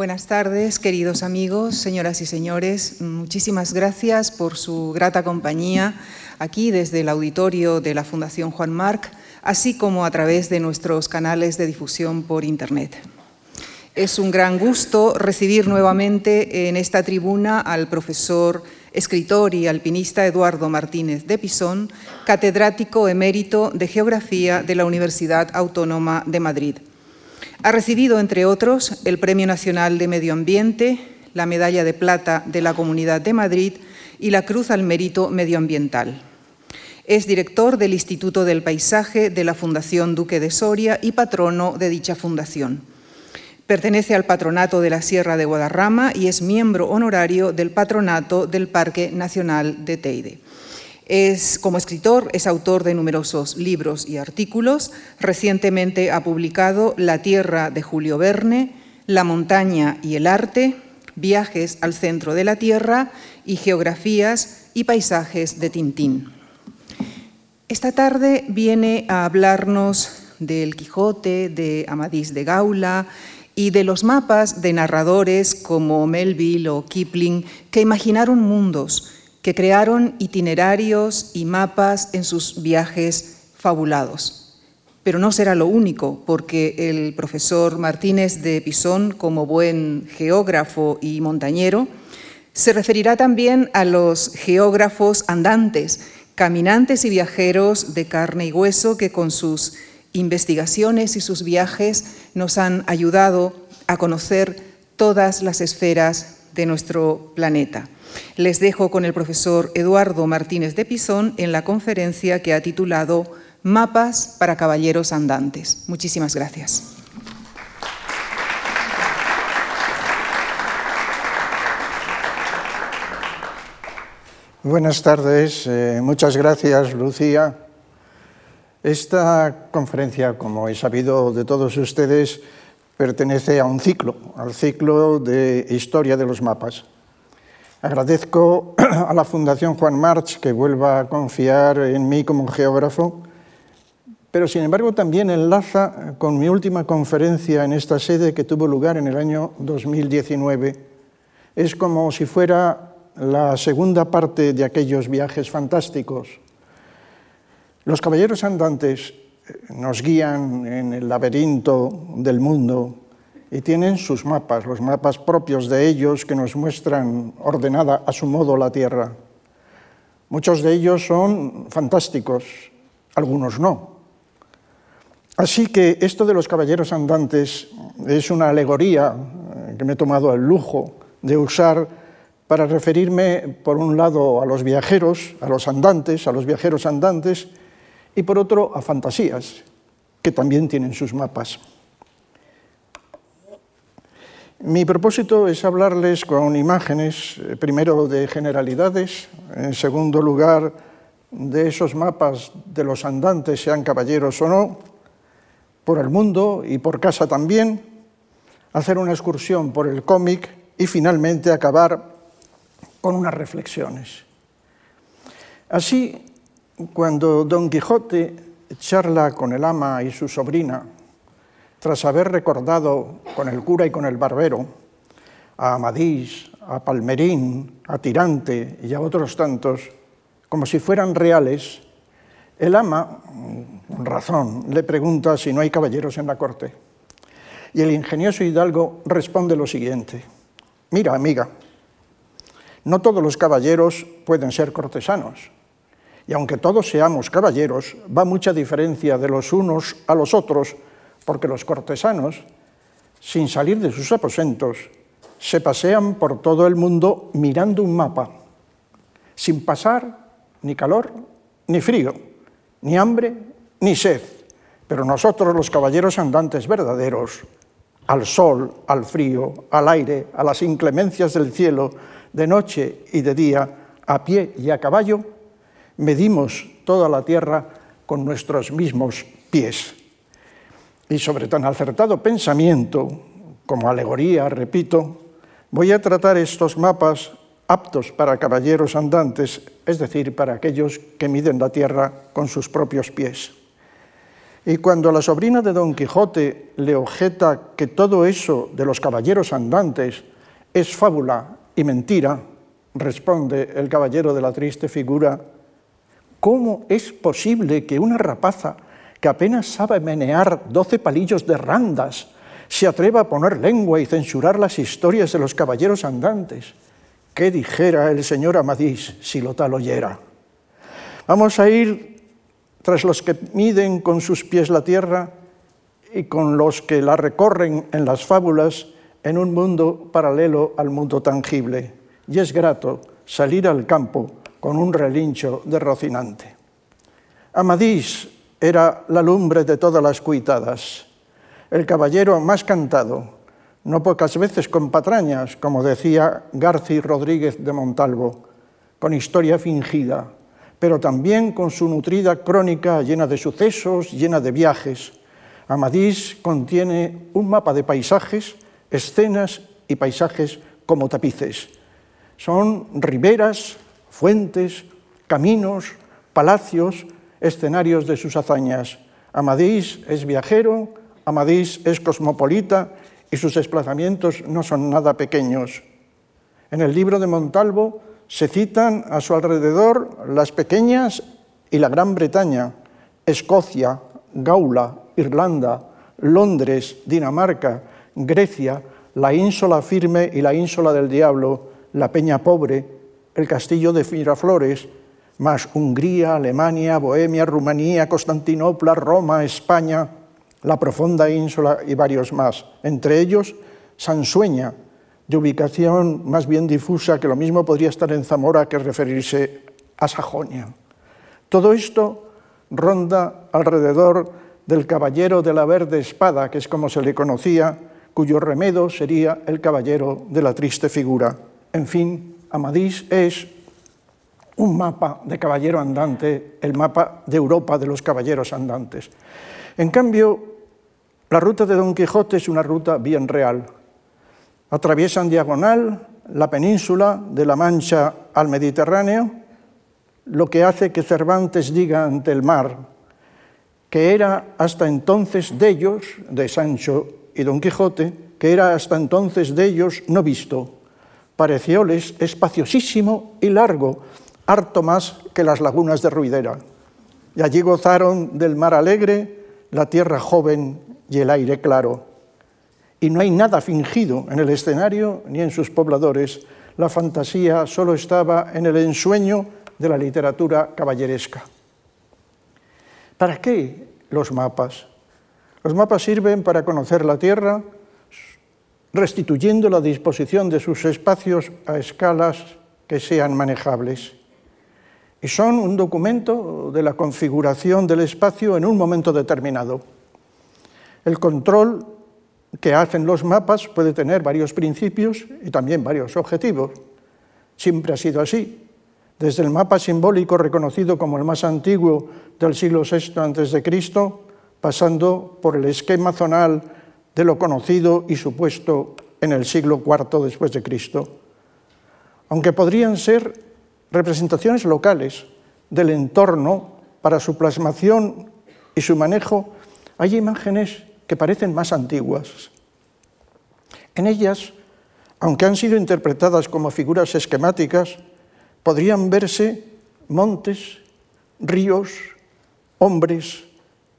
Buenas tardes, queridos amigos, señoras y señores. Muchísimas gracias por su grata compañía aquí desde el auditorio de la Fundación Juan Marc, así como a través de nuestros canales de difusión por Internet. Es un gran gusto recibir nuevamente en esta tribuna al profesor, escritor y alpinista Eduardo Martínez de Pisón, catedrático emérito de Geografía de la Universidad Autónoma de Madrid. Ha recibido, entre otros, el Premio Nacional de Medio Ambiente, la Medalla de Plata de la Comunidad de Madrid y la Cruz al Mérito Medioambiental. Es director del Instituto del Paisaje de la Fundación Duque de Soria y patrono de dicha fundación. Pertenece al Patronato de la Sierra de Guadarrama y es miembro honorario del Patronato del Parque Nacional de Teide. Es, como escritor, es autor de numerosos libros y artículos. Recientemente ha publicado La Tierra de Julio Verne, La Montaña y el Arte, Viajes al Centro de la Tierra y Geografías y Paisajes de Tintín. Esta tarde viene a hablarnos del Quijote, de Amadís de Gaula y de los mapas de narradores como Melville o Kipling que imaginaron mundos que crearon itinerarios y mapas en sus viajes fabulados. Pero no será lo único, porque el profesor Martínez de Pisón, como buen geógrafo y montañero, se referirá también a los geógrafos andantes, caminantes y viajeros de carne y hueso que con sus investigaciones y sus viajes nos han ayudado a conocer todas las esferas de nuestro planeta. Les dejo con el profesor Eduardo Martínez de Pisón en la conferencia que ha titulado Mapas para Caballeros Andantes. Muchísimas gracias. Buenas tardes, eh, muchas gracias Lucía. Esta conferencia, como he sabido de todos ustedes, pertenece a un ciclo, al ciclo de historia de los mapas. Agradezco a la Fundación Juan March que vuelva a confiar en mí como geógrafo, pero sin embargo también enlaza con mi última conferencia en esta sede que tuvo lugar en el año 2019. Es como si fuera la segunda parte de aquellos viajes fantásticos. Los caballeros andantes nos guían en el laberinto del mundo y tienen sus mapas, los mapas propios de ellos que nos muestran ordenada a su modo la Tierra. Muchos de ellos son fantásticos, algunos no. Así que esto de los caballeros andantes es una alegoría eh, que me he tomado el lujo de usar para referirme, por un lado, a los viajeros, a los andantes, a los viajeros andantes, y por otro, a fantasías, que también tienen sus mapas. Mi propósito es hablarles con imágenes, eh, primero de generalidades, en segundo lugar de esos mapas de los andantes, sean caballeros o no, por el mundo y por casa también, hacer una excursión por el cómic y finalmente acabar con unas reflexiones. Así, cuando Don Quijote charla con el ama y su sobrina tras haber recordado con el cura y con el barbero a Amadís, a Palmerín, a Tirante y a otros tantos, como si fueran reales, el ama, con razón, le pregunta si no hay caballeros en la corte. Y el ingenioso hidalgo responde lo siguiente, mira, amiga, no todos los caballeros pueden ser cortesanos, y aunque todos seamos caballeros, va mucha diferencia de los unos a los otros porque los cortesanos, sin salir de sus aposentos, se pasean por todo el mundo mirando un mapa, sin pasar ni calor ni frío, ni hambre ni sed. Pero nosotros, los caballeros andantes verdaderos, al sol, al frío, al aire, a las inclemencias del cielo, de noche y de día, a pie y a caballo, medimos toda la tierra con nuestros mismos pies. Y sobre tan acertado pensamiento, como alegoría, repito, voy a tratar estos mapas aptos para caballeros andantes, es decir, para aquellos que miden la tierra con sus propios pies. Y cuando la sobrina de Don Quijote le objeta que todo eso de los caballeros andantes es fábula y mentira, responde el caballero de la triste figura, ¿cómo es posible que una rapaza que apenas sabe menear doce palillos de randas se atreva a poner lengua y censurar las historias de los caballeros andantes? ¿Qué dijera el señor Amadís si lo tal oyera? Vamos a ir tras los que miden con sus pies la tierra y con los que la recorren en las fábulas en un mundo paralelo al mundo tangible. Y es grato salir al campo con un relincho de Rocinante. Amadís era la lumbre de todas las cuitadas, el caballero más cantado, no pocas veces con patrañas, como decía Garci Rodríguez de Montalvo, con historia fingida, pero también con su nutrida crónica llena de sucesos, llena de viajes. Amadís contiene un mapa de paisajes, escenas y paisajes como tapices. Son riberas, fuentes, caminos, palacios, escenarios de sus hazañas. Amadís es viajero, Amadís es cosmopolita y sus desplazamientos no son nada pequeños. En el libro de Montalvo se citan a su alrededor las pequeñas y la Gran Bretaña, Escocia, Gaula, Irlanda, Londres, Dinamarca, Grecia, la ínsula firme y la ínsula del diablo, la Peña Pobre, el castillo de Miraflores, más Hungría, Alemania, Bohemia, Rumanía, Constantinopla, Roma, España, la profunda ínsula y varios más, entre ellos Sansueña, de ubicación más bien difusa, que lo mismo podría estar en Zamora que referirse a Sajonia. Todo esto ronda alrededor del caballero de la verde espada, que es como se le conocía, cuyo remedo sería el caballero de la triste figura. En fin, Amadís es un mapa de caballero andante, el mapa de Europa de los caballeros andantes. En cambio, la ruta de Don Quijote es una ruta bien real. Atraviesan diagonal la península de la Mancha al Mediterráneo, lo que hace que Cervantes diga ante el mar que era hasta entonces de ellos, de Sancho y Don Quijote, que era hasta entonces de ellos no visto. Parecióles espaciosísimo y largo, harto más que las lagunas de Ruidera. Y allí gozaron del mar alegre, la tierra joven y el aire claro. Y no hay nada fingido en el escenario ni en sus pobladores. La fantasía solo estaba en el ensueño de la literatura caballeresca. ¿Para qué los mapas? Los mapas sirven para conocer la Tierra, restituyendo la disposición de sus espacios a escalas que sean manejables. Y son un documento de la configuración del espacio en un momento determinado. El control que hacen los mapas puede tener varios principios y también varios objetivos. Siempre ha sido así. Desde el mapa simbólico reconocido como el más antiguo del siglo VI a.C., pasando por el esquema zonal de lo conocido y supuesto en el siglo IV después de Cristo. Aunque podrían ser representaciones locales del entorno para su plasmación y su manejo, hay imágenes que parecen más antiguas. En ellas, aunque han sido interpretadas como figuras esquemáticas, podrían verse montes, ríos, hombres,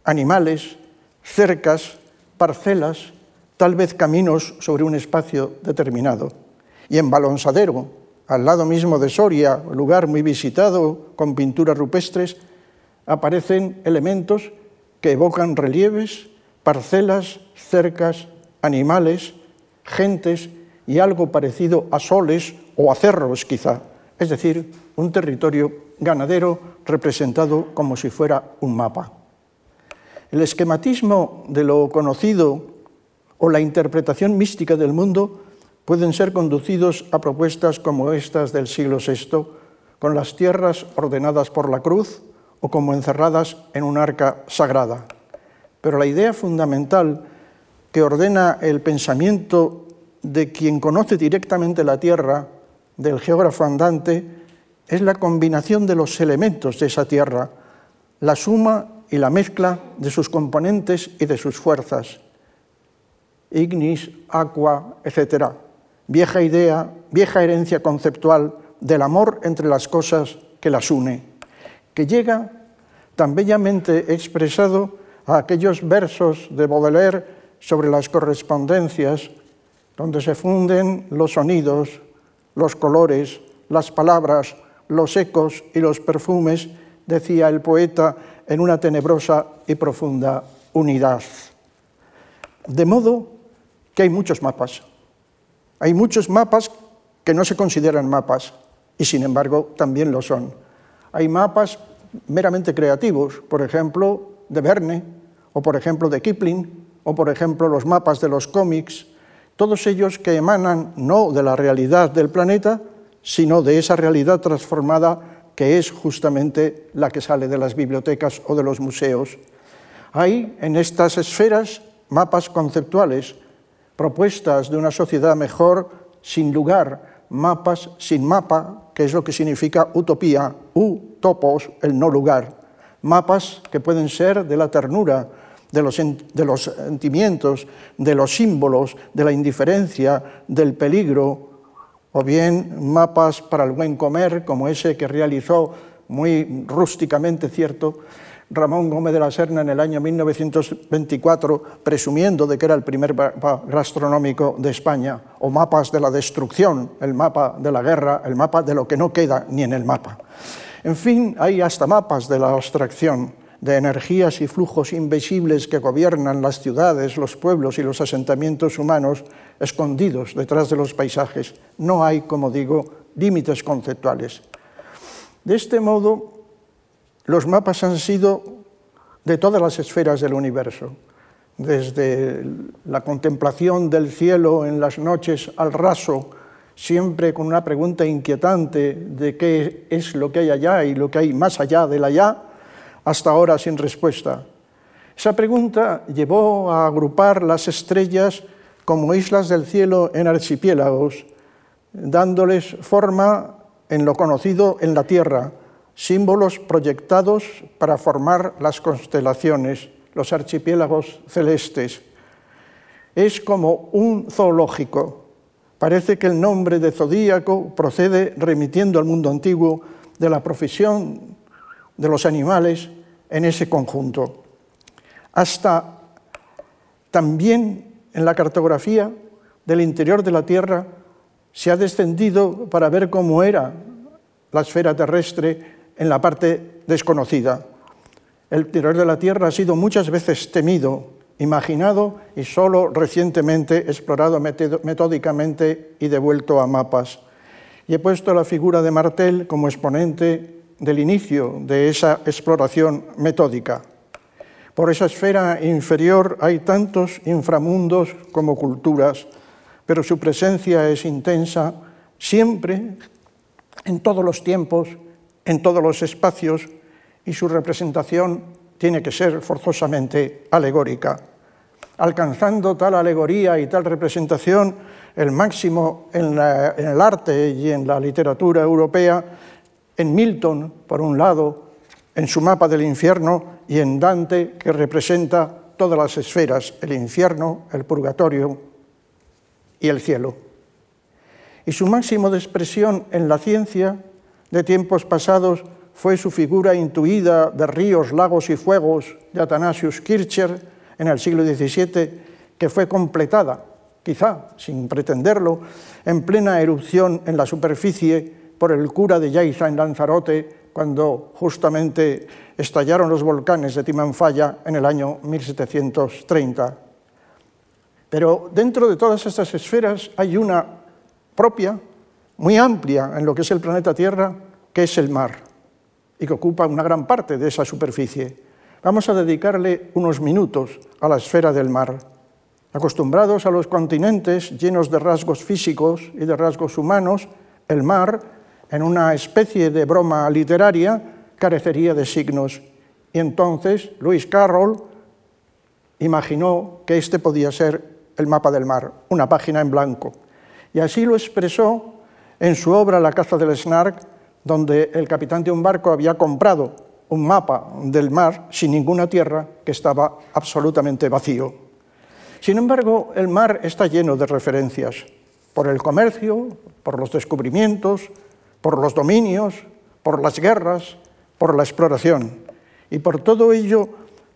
animales, cercas, parcelas, tal vez caminos sobre un espacio determinado. Y en Balonsadero, al lado mismo de Soria, lugar muy visitado con pinturas rupestres, aparecen elementos que evocan relieves parcelas, cercas, animales, gentes y algo parecido a soles o a cerros quizá, es decir, un territorio ganadero representado como si fuera un mapa. El esquematismo de lo conocido o la interpretación mística del mundo pueden ser conducidos a propuestas como estas del siglo VI, con las tierras ordenadas por la cruz o como encerradas en un arca sagrada. Pero la idea fundamental que ordena el pensamiento de quien conoce directamente la tierra, del geógrafo andante, es la combinación de los elementos de esa tierra, la suma y la mezcla de sus componentes y de sus fuerzas. Ignis, aqua, etc. Vieja idea, vieja herencia conceptual del amor entre las cosas que las une, que llega tan bellamente expresado a aquellos versos de Baudelaire sobre las correspondencias, donde se funden los sonidos, los colores, las palabras, los ecos y los perfumes, decía el poeta, en una tenebrosa y profunda unidad. De modo que hay muchos mapas. Hay muchos mapas que no se consideran mapas y sin embargo también lo son. Hay mapas meramente creativos, por ejemplo, de Verne, o por ejemplo de Kipling, o por ejemplo los mapas de los cómics, todos ellos que emanan no de la realidad del planeta, sino de esa realidad transformada que es justamente la que sale de las bibliotecas o de los museos. Hay en estas esferas mapas conceptuales, propuestas de una sociedad mejor sin lugar, mapas sin mapa, que es lo que significa utopía, utopos, el no lugar. Mapas que pueden ser de la ternura, de los, de los sentimientos, de los símbolos, de la indiferencia, del peligro, o bien mapas para el buen comer, como ese que realizó muy rústicamente cierto Ramón Gómez de la Serna en el año 1924, presumiendo de que era el primer mapa gastronómico de España, o mapas de la destrucción, el mapa de la guerra, el mapa de lo que no queda ni en el mapa. En fin, hay hasta mapas de la abstracción, de energías y flujos invisibles que gobiernan las ciudades, los pueblos y los asentamientos humanos escondidos detrás de los paisajes. No hay, como digo, límites conceptuales. De este modo, los mapas han sido de todas las esferas del universo, desde la contemplación del cielo en las noches al raso, siempre con una pregunta inquietante de qué es lo que hay allá y lo que hay más allá del allá, hasta ahora sin respuesta. Esa pregunta llevó a agrupar las estrellas como islas del cielo en archipiélagos, dándoles forma en lo conocido en la Tierra, símbolos proyectados para formar las constelaciones, los archipiélagos celestes. Es como un zoológico. Parece que el nombre de zodíaco procede remitiendo al mundo antiguo de la profesión de los animales en ese conjunto. Hasta también en la cartografía del interior de la Tierra se ha descendido para ver cómo era la esfera terrestre en la parte desconocida. El interior de la Tierra ha sido muchas veces temido, imaginado y solo recientemente explorado metódicamente y devuelto a mapas. Y he puesto la figura de Martel como exponente del inicio de esa exploración metódica. Por esa esfera inferior hay tantos inframundos como culturas, pero su presencia es intensa siempre, en todos los tiempos, en todos los espacios, y su representación tiene que ser forzosamente alegórica. Alcanzando tal alegoría y tal representación, el máximo en, el arte y en la literatura europea en Milton, por un lado, en su mapa del infierno, y en Dante, que representa todas las esferas, el infierno, el purgatorio y el cielo. Y su máximo de expresión en la ciencia de tiempos pasados fue su figura intuida de ríos, lagos y fuegos de Athanasius Kircher en el siglo XVII, que fue completada, quizá sin pretenderlo, en plena erupción en la superficie por el cura de Yaiza en Lanzarote cuando justamente estallaron los volcanes de Timanfaya en el año 1730. Pero dentro de todas estas esferas hay una propia, muy amplia en lo que es el planeta Tierra, que es el mar, y que ocupa una gran parte de esa superficie. Vamos a dedicarle unos minutos a la esfera del mar. Acostumbrados a los continentes llenos de rasgos físicos y de rasgos humanos, el mar en una especie de broma literaria, carecería de signos. Y entonces Luis Carroll imaginó que este podía ser el mapa del mar, una página en blanco. Y así lo expresó en su obra La caza del Snark, donde el capitán de un barco había comprado un mapa del mar sin ninguna tierra que estaba absolutamente vacío. Sin embargo, el mar está lleno de referencias por el comercio, por los descubrimientos, por los dominios, por las guerras, por la exploración. Y por todo ello,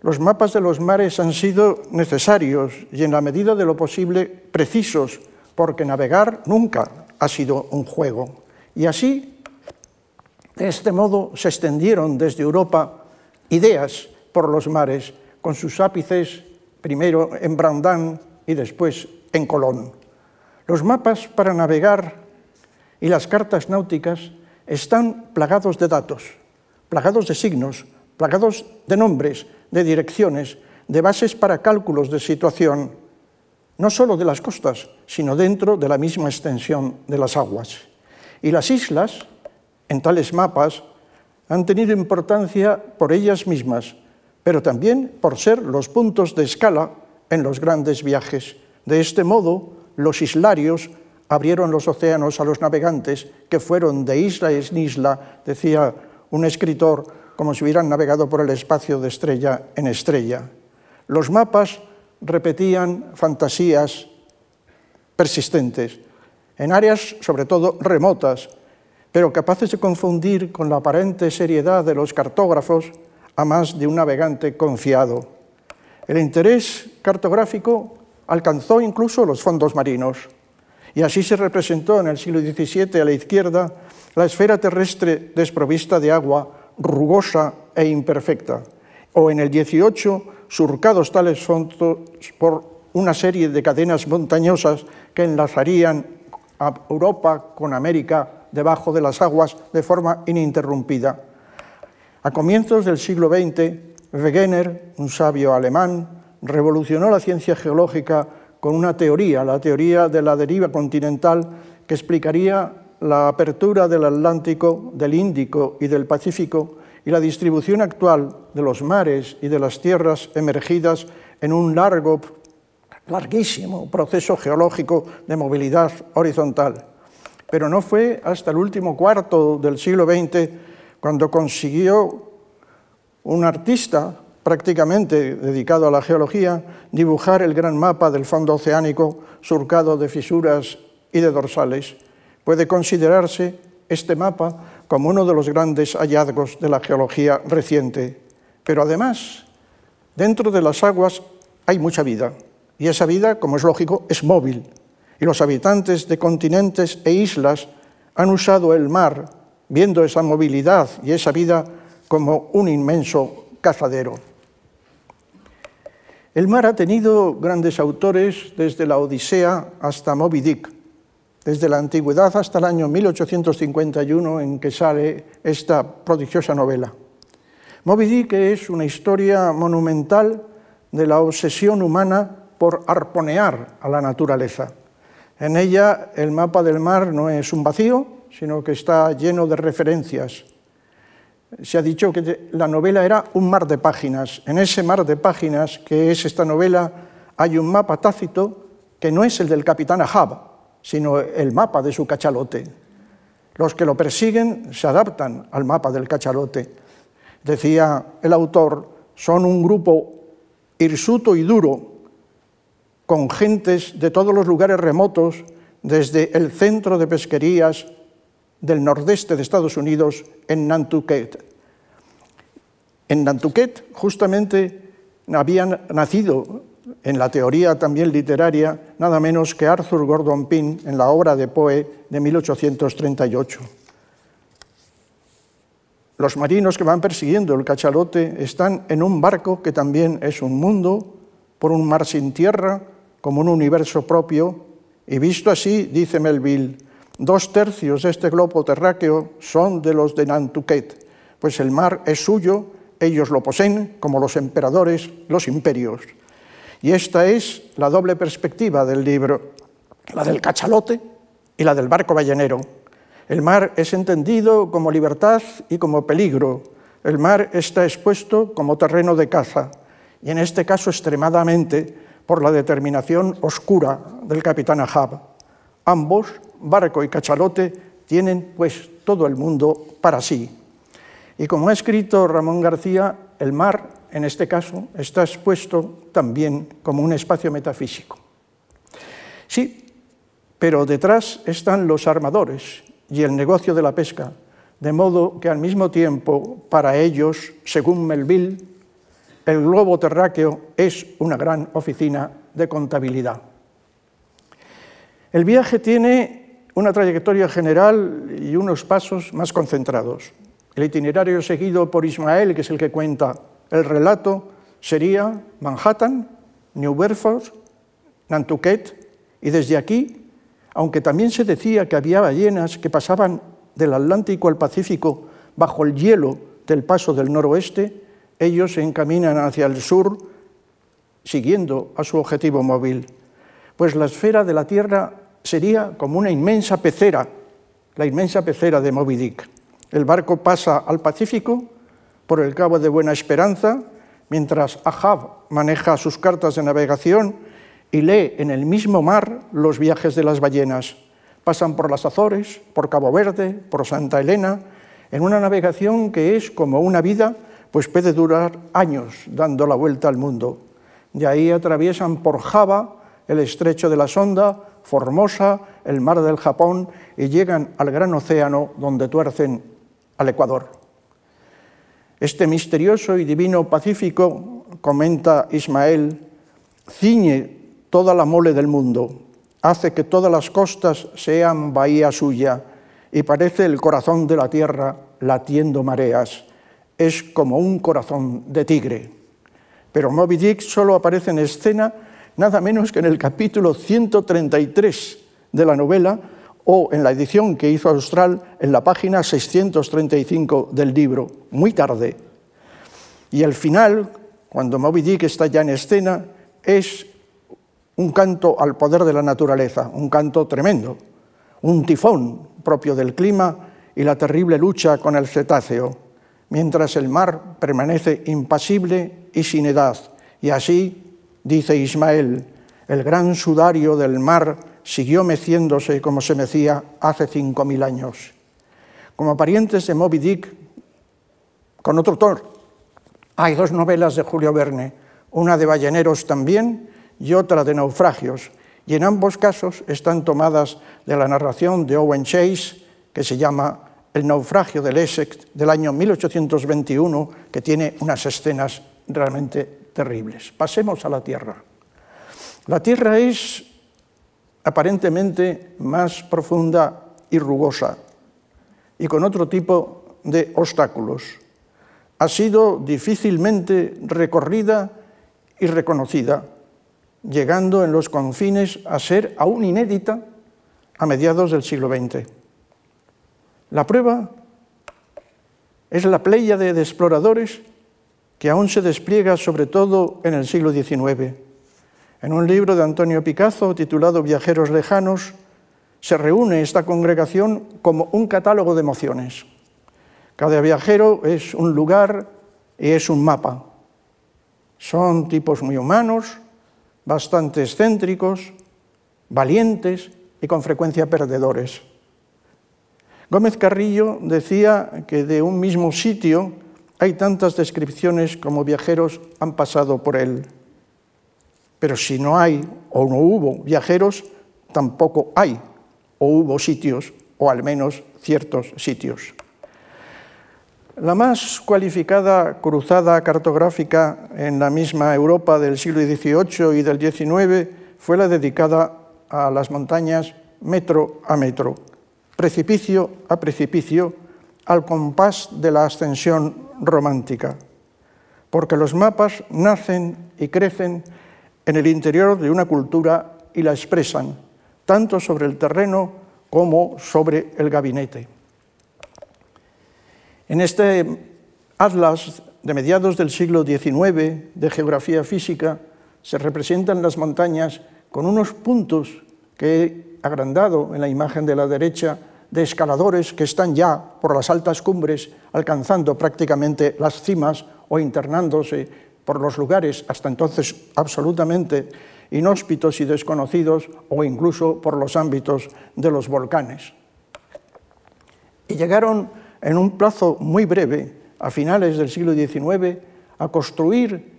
los mapas de los mares han sido necesarios y en la medida de lo posible precisos, porque navegar nunca ha sido un juego. Y así, de este modo, se extendieron desde Europa ideas por los mares, con sus ápices primero en Brandán y después en Colón. Los mapas para navegar y las cartas náuticas están plagados de datos, plagados de signos, plagados de nombres, de direcciones, de bases para cálculos de situación, no solo de las costas, sino dentro de la misma extensión de las aguas. Y las islas, en tales mapas, han tenido importancia por ellas mismas, pero también por ser los puntos de escala en los grandes viajes. De este modo, los islarios abrieron los océanos a los navegantes que fueron de isla en isla, decía un escritor, como si hubieran navegado por el espacio de estrella en estrella. Los mapas repetían fantasías persistentes, en áreas sobre todo remotas, pero capaces de confundir con la aparente seriedad de los cartógrafos a más de un navegante confiado. El interés cartográfico alcanzó incluso los fondos marinos. Y así se representó en el siglo XVII a la izquierda la esfera terrestre desprovista de agua, rugosa e imperfecta, o en el XVIII surcados tales fondos por una serie de cadenas montañosas que enlazarían a Europa con América debajo de las aguas de forma ininterrumpida. A comienzos del siglo XX, Wegener, un sabio alemán, revolucionó la ciencia geológica con una teoría, la teoría de la deriva continental, que explicaría la apertura del Atlántico, del Índico y del Pacífico y la distribución actual de los mares y de las tierras emergidas en un largo, larguísimo proceso geológico de movilidad horizontal. Pero no fue hasta el último cuarto del siglo XX cuando consiguió un artista prácticamente dedicado a la geología, dibujar el gran mapa del fondo oceánico surcado de fisuras y de dorsales. Puede considerarse este mapa como uno de los grandes hallazgos de la geología reciente. Pero además, dentro de las aguas hay mucha vida, y esa vida, como es lógico, es móvil. Y los habitantes de continentes e islas han usado el mar, viendo esa movilidad y esa vida como un inmenso cazadero. El mar ha tenido grandes autores desde la Odisea hasta Moby Dick, desde la antigüedad hasta el año 1851 en que sale esta prodigiosa novela. Moby Dick es una historia monumental de la obsesión humana por arponear a la naturaleza. En ella el mapa del mar no es un vacío, sino que está lleno de referencias, se ha dicho que la novela era un mar de páginas. En ese mar de páginas que es esta novela hay un mapa tácito que no es el del capitán Ahab, sino el mapa de su cachalote. Los que lo persiguen se adaptan al mapa del cachalote. Decía el autor, son un grupo hirsuto y duro, con gentes de todos los lugares remotos, desde el centro de pesquerías del nordeste de Estados Unidos, en Nantucket. En Nantucket justamente habían nacido en la teoría también literaria nada menos que Arthur Gordon Pym en la obra de Poe de 1838. Los marinos que van persiguiendo el cachalote están en un barco que también es un mundo, por un mar sin tierra, como un universo propio, y visto así, dice Melville, Dos tercios de este globo terráqueo son de los de Nantucket, pues el mar es suyo, ellos lo poseen como los emperadores, los imperios. Y esta es la doble perspectiva del libro, la del cachalote y la del barco ballenero. El mar es entendido como libertad y como peligro. El mar está expuesto como terreno de caza, y en este caso extremadamente por la determinación oscura del capitán Ahab. Ambos barco y cachalote tienen pues todo el mundo para sí. Y como ha escrito Ramón García, el mar, en este caso, está expuesto también como un espacio metafísico. Sí, pero detrás están los armadores y el negocio de la pesca, de modo que al mismo tiempo, para ellos, según Melville, el globo terráqueo es una gran oficina de contabilidad. El viaje tiene una trayectoria general y unos pasos más concentrados. El itinerario seguido por Ismael, que es el que cuenta el relato, sería Manhattan, New Bedford, Nantucket, y desde aquí, aunque también se decía que había ballenas que pasaban del Atlántico al Pacífico bajo el hielo del paso del noroeste, ellos se encaminan hacia el sur siguiendo a su objetivo móvil, pues la esfera de la Tierra sería como una inmensa pecera, la inmensa pecera de Moby Dick. El barco pasa al Pacífico por el Cabo de Buena Esperanza, mientras Ahab maneja sus cartas de navegación y lee en el mismo mar los viajes de las ballenas. Pasan por las Azores, por Cabo Verde, por Santa Elena, en una navegación que es como una vida, pues puede durar años dando la vuelta al mundo. De ahí atraviesan por Java el estrecho de la Sonda, Formosa, el mar del Japón y llegan al gran océano donde tuercen al Ecuador. Este misterioso y divino Pacífico, comenta Ismael, ciñe toda la mole del mundo, hace que todas las costas sean bahía suya y parece el corazón de la tierra latiendo mareas. Es como un corazón de tigre. Pero Moby Dick solo aparece en escena nada menos que en el capítulo 133 de la novela o en la edición que hizo Austral en la página 635 del libro, muy tarde. Y el final, cuando Moby Dick está ya en escena, es un canto al poder de la naturaleza, un canto tremendo, un tifón propio del clima y la terrible lucha con el cetáceo, mientras el mar permanece impasible y sin edad, y así Dice Ismael, el gran sudario del mar siguió meciéndose como se mecía hace cinco mil años. Como parientes de Moby Dick, con otro autor, hay dos novelas de Julio Verne, una de balleneros también y otra de naufragios, y en ambos casos están tomadas de la narración de Owen Chase, que se llama El naufragio del Essex del año 1821, que tiene unas escenas realmente terribles. Pasemos a la Tierra. La Tierra es aparentemente más profunda y rugosa y con otro tipo de obstáculos. Ha sido difícilmente recorrida y reconocida, llegando en los confines a ser aún inédita a mediados del siglo XX. La prueba es la playa de exploradores que aún se despliega sobre todo en el siglo XIX. En un libro de Antonio Picazo titulado Viajeros lejanos, se reúne esta congregación como un catálogo de emociones. Cada viajero es un lugar y es un mapa. Son tipos muy humanos, bastante excéntricos, valientes y con frecuencia perdedores. Gómez Carrillo decía que de un mismo sitio hay tantas descripciones como viajeros han pasado por él. Pero si no hay o no hubo viajeros, tampoco hay o hubo sitios, o al menos ciertos sitios. La más cualificada cruzada cartográfica en la misma Europa del siglo XVIII y del XIX fue la dedicada a las montañas metro a metro, precipicio a precipicio, al compás de la ascensión romántica, porque los mapas nacen y crecen en el interior de una cultura y la expresan, tanto sobre el terreno como sobre el gabinete. En este atlas de mediados del siglo XIX de geografía física se representan las montañas con unos puntos que he agrandado en la imagen de la derecha de escaladores que están ya por las altas cumbres alcanzando prácticamente las cimas o internándose por los lugares hasta entonces absolutamente inhóspitos y desconocidos o incluso por los ámbitos de los volcanes. Y llegaron en un plazo muy breve a finales del siglo XIX a construir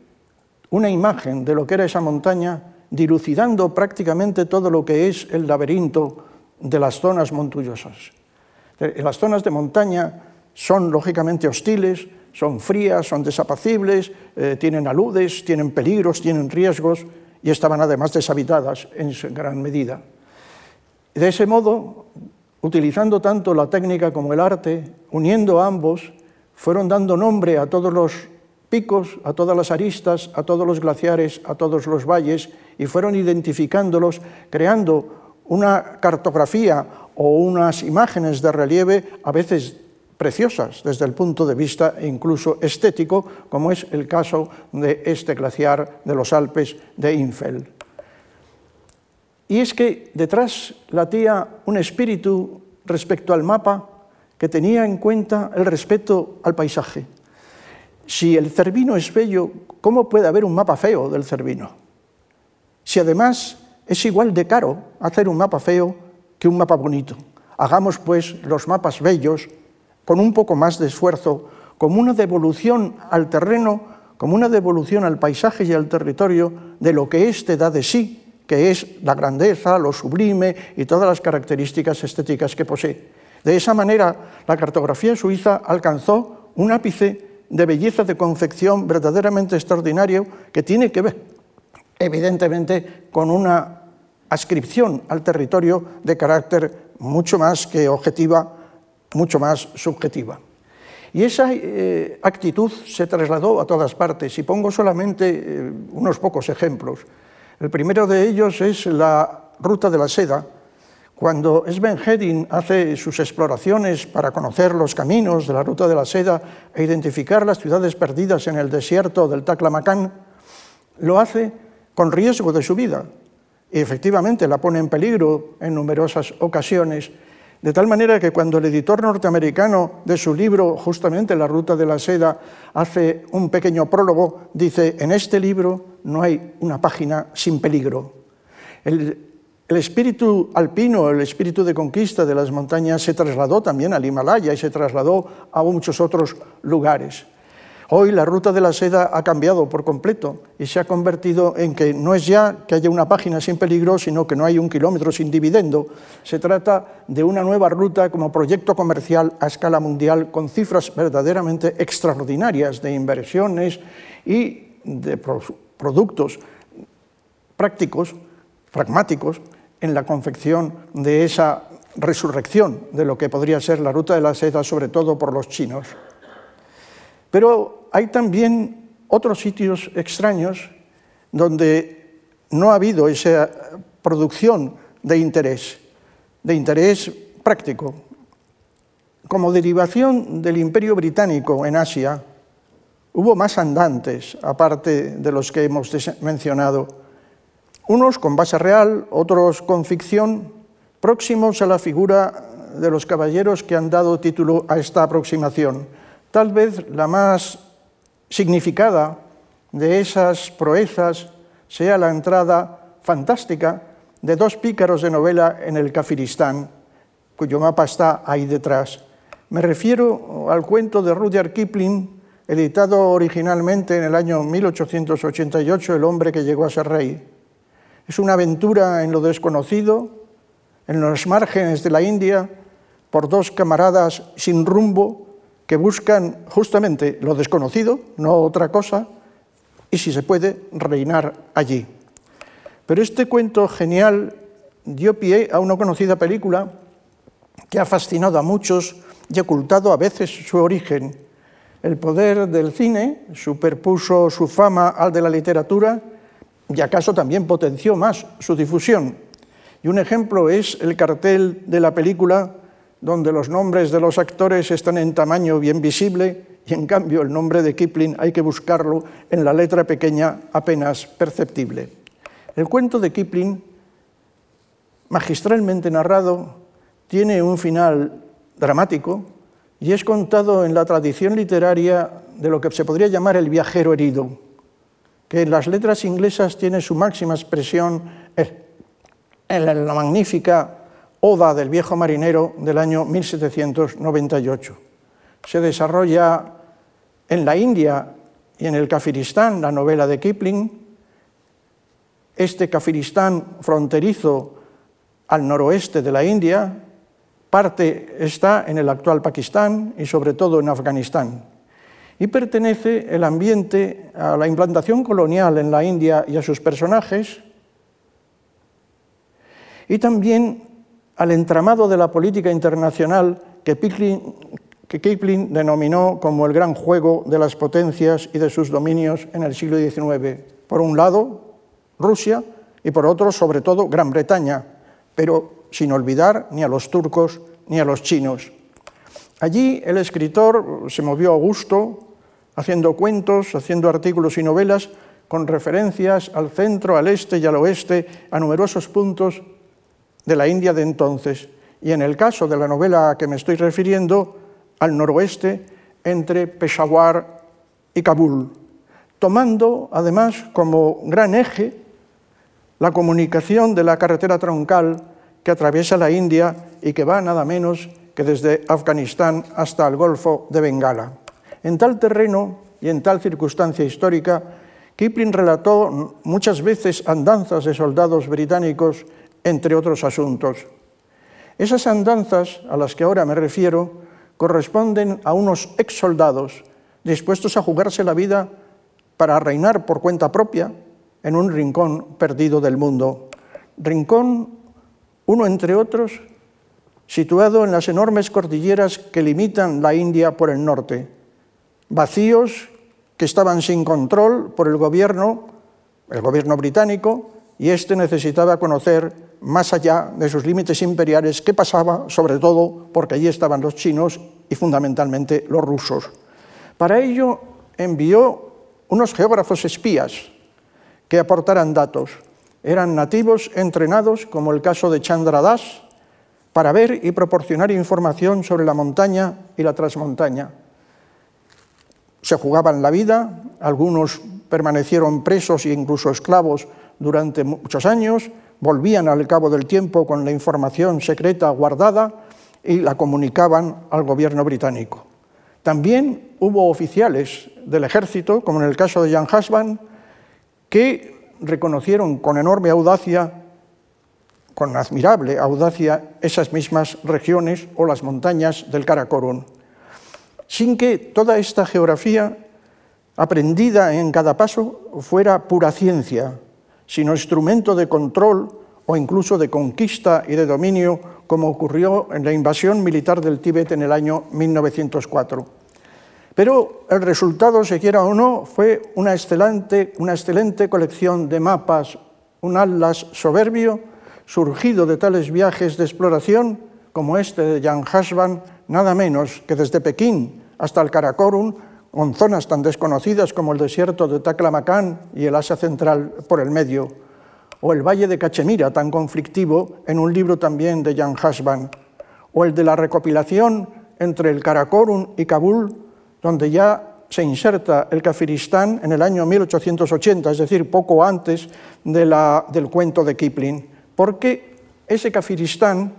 una imagen de lo que era esa montaña, dilucidando prácticamente todo lo que es el laberinto de las zonas montullosas. Las zonas de montaña son lógicamente hostiles, son frías, son desapacibles, eh, tienen aludes, tienen peligros, tienen riesgos y estaban además deshabitadas en gran medida. De ese modo, utilizando tanto la técnica como el arte, uniendo ambos, fueron dando nombre a todos los picos, a todas las aristas, a todos los glaciares, a todos los valles, y fueron identificándolos, creando una cartografía o unas imágenes de relieve a veces preciosas desde el punto de vista incluso estético, como es el caso de este glaciar de los Alpes de Infel. Y es que detrás latía un espíritu respecto al mapa que tenía en cuenta el respeto al paisaje. Si el Cervino es bello, ¿cómo puede haber un mapa feo del Cervino? Si además es igual de caro hacer un mapa feo que un mapa bonito. Hagamos pues los mapas bellos con un poco más de esfuerzo, como una devolución al terreno, como una devolución al paisaje y al territorio de lo que éste da de sí, que es la grandeza, lo sublime y todas las características estéticas que posee. De esa manera, la cartografía suiza alcanzó un ápice de belleza de confección verdaderamente extraordinario que tiene que ver, evidentemente, con una ascripción al territorio de carácter mucho más que objetiva, mucho más subjetiva. Y esa eh, actitud se trasladó a todas partes, y pongo solamente eh, unos pocos ejemplos. El primero de ellos es la ruta de la seda. Cuando Sven Hedin hace sus exploraciones para conocer los caminos de la ruta de la seda e identificar las ciudades perdidas en el desierto del Taklamakan, lo hace con riesgo de su vida, y efectivamente la pone en peligro en numerosas ocasiones, de tal manera que cuando el editor norteamericano de su libro, justamente La Ruta de la Seda, hace un pequeño prólogo, dice, en este libro no hay una página sin peligro. El, el espíritu alpino, el espíritu de conquista de las montañas se trasladó también al Himalaya y se trasladó a muchos otros lugares. Hoy la ruta de la seda ha cambiado por completo y se ha convertido en que no es ya que haya una página sin peligro, sino que no hay un kilómetro sin dividendo. Se trata de una nueva ruta como proyecto comercial a escala mundial con cifras verdaderamente extraordinarias de inversiones y de productos prácticos, pragmáticos, en la confección de esa resurrección de lo que podría ser la ruta de la seda, sobre todo por los chinos. Pero hay también otros sitios extraños donde no ha habido esa producción de interés, de interés práctico. Como derivación del imperio británico en Asia, hubo más andantes, aparte de los que hemos mencionado, unos con base real, otros con ficción, próximos a la figura de los caballeros que han dado título a esta aproximación Tal vez la más significada de esas proezas sea la entrada fantástica de dos pícaros de novela en el Kafiristán, cuyo mapa está ahí detrás. Me refiero al cuento de Rudyard Kipling, editado originalmente en el año 1888, El hombre que llegó a ser rey. Es una aventura en lo desconocido, en los márgenes de la India, por dos camaradas sin rumbo que buscan justamente lo desconocido, no otra cosa, y si se puede, reinar allí. Pero este cuento genial dio pie a una conocida película que ha fascinado a muchos y ocultado a veces su origen. El poder del cine superpuso su fama al de la literatura y acaso también potenció más su difusión. Y un ejemplo es el cartel de la película donde los nombres de los actores están en tamaño bien visible y en cambio el nombre de Kipling hay que buscarlo en la letra pequeña apenas perceptible. El cuento de Kipling, magistralmente narrado, tiene un final dramático y es contado en la tradición literaria de lo que se podría llamar el viajero herido, que en las letras inglesas tiene su máxima expresión en la magnífica Oda del viejo marinero del año 1798. Se desarrolla En la India y en el Kafiristán, la novela de Kipling, este Kafiristán fronterizo al noroeste de la India, parte está en el actual Pakistán y sobre todo en Afganistán. Y pertenece el ambiente a la implantación colonial en la India y a sus personajes, y también al entramado de la política internacional que Kipling, denominó como el gran juego de las potencias y de sus dominios en el siglo XIX. Por un lado, Rusia y por otro, sobre todo, Gran Bretaña, pero sin olvidar ni a los turcos ni a los chinos. Allí el escritor se movió a gusto, haciendo cuentos, haciendo artículos y novelas con referencias al centro, al este y al oeste, a numerosos puntos de la India de entonces, y en el caso de la novela a que me estoy refiriendo, al noroeste, entre Peshawar y Kabul, tomando además como gran eje la comunicación de la carretera troncal que atraviesa la India y que va nada menos que desde Afganistán hasta el Golfo de Bengala. En tal terreno y en tal circunstancia histórica, Kipling relató muchas veces andanzas de soldados británicos entre otros asuntos. Esas andanzas a las que ahora me refiero corresponden a unos ex soldados dispuestos a jugarse la vida para reinar por cuenta propia en un rincón perdido del mundo. Rincón, uno entre otros, situado en las enormes cordilleras que limitan la India por el norte, vacíos que estaban sin control por el gobierno, el gobierno británico, y éste necesitaba conocer más allá de sus límites imperiales qué pasaba, sobre todo porque allí estaban los chinos y fundamentalmente los rusos. Para ello envió unos geógrafos espías que aportaran datos. Eran nativos entrenados, como el caso de Chandra Das, para ver y proporcionar información sobre la montaña y la transmontaña. Se jugaban la vida, algunos permanecieron presos e incluso esclavos durante muchos años, volvían al cabo del tiempo con la información secreta guardada y la comunicaban al gobierno británico. También hubo oficiales del ejército, como en el caso de Jan Husband, que reconocieron con enorme audacia, con admirable audacia, esas mismas regiones o las montañas del Karakorum, sin que toda esta geografía aprendida en cada paso fuera pura ciencia, sino instrumento de control o incluso de conquista y de dominio, como ocurrió en la invasión militar del Tíbet en el año 1904. Pero el resultado, se quiera o no, fue una excelente, una excelente colección de mapas, un atlas soberbio, surgido de tales viajes de exploración como este de Jan Husband, nada menos que desde Pekín hasta el Karakorum, con zonas tan desconocidas como el desierto de Taklamakan y el Asia Central por el medio, o el Valle de Cachemira, tan conflictivo, en un libro también de Jan Husband, o el de la recopilación entre el Karakorum y Kabul, donde ya se inserta el Kafiristán en el año 1880, es decir, poco antes del cuento de Kipling, porque ese Kafiristán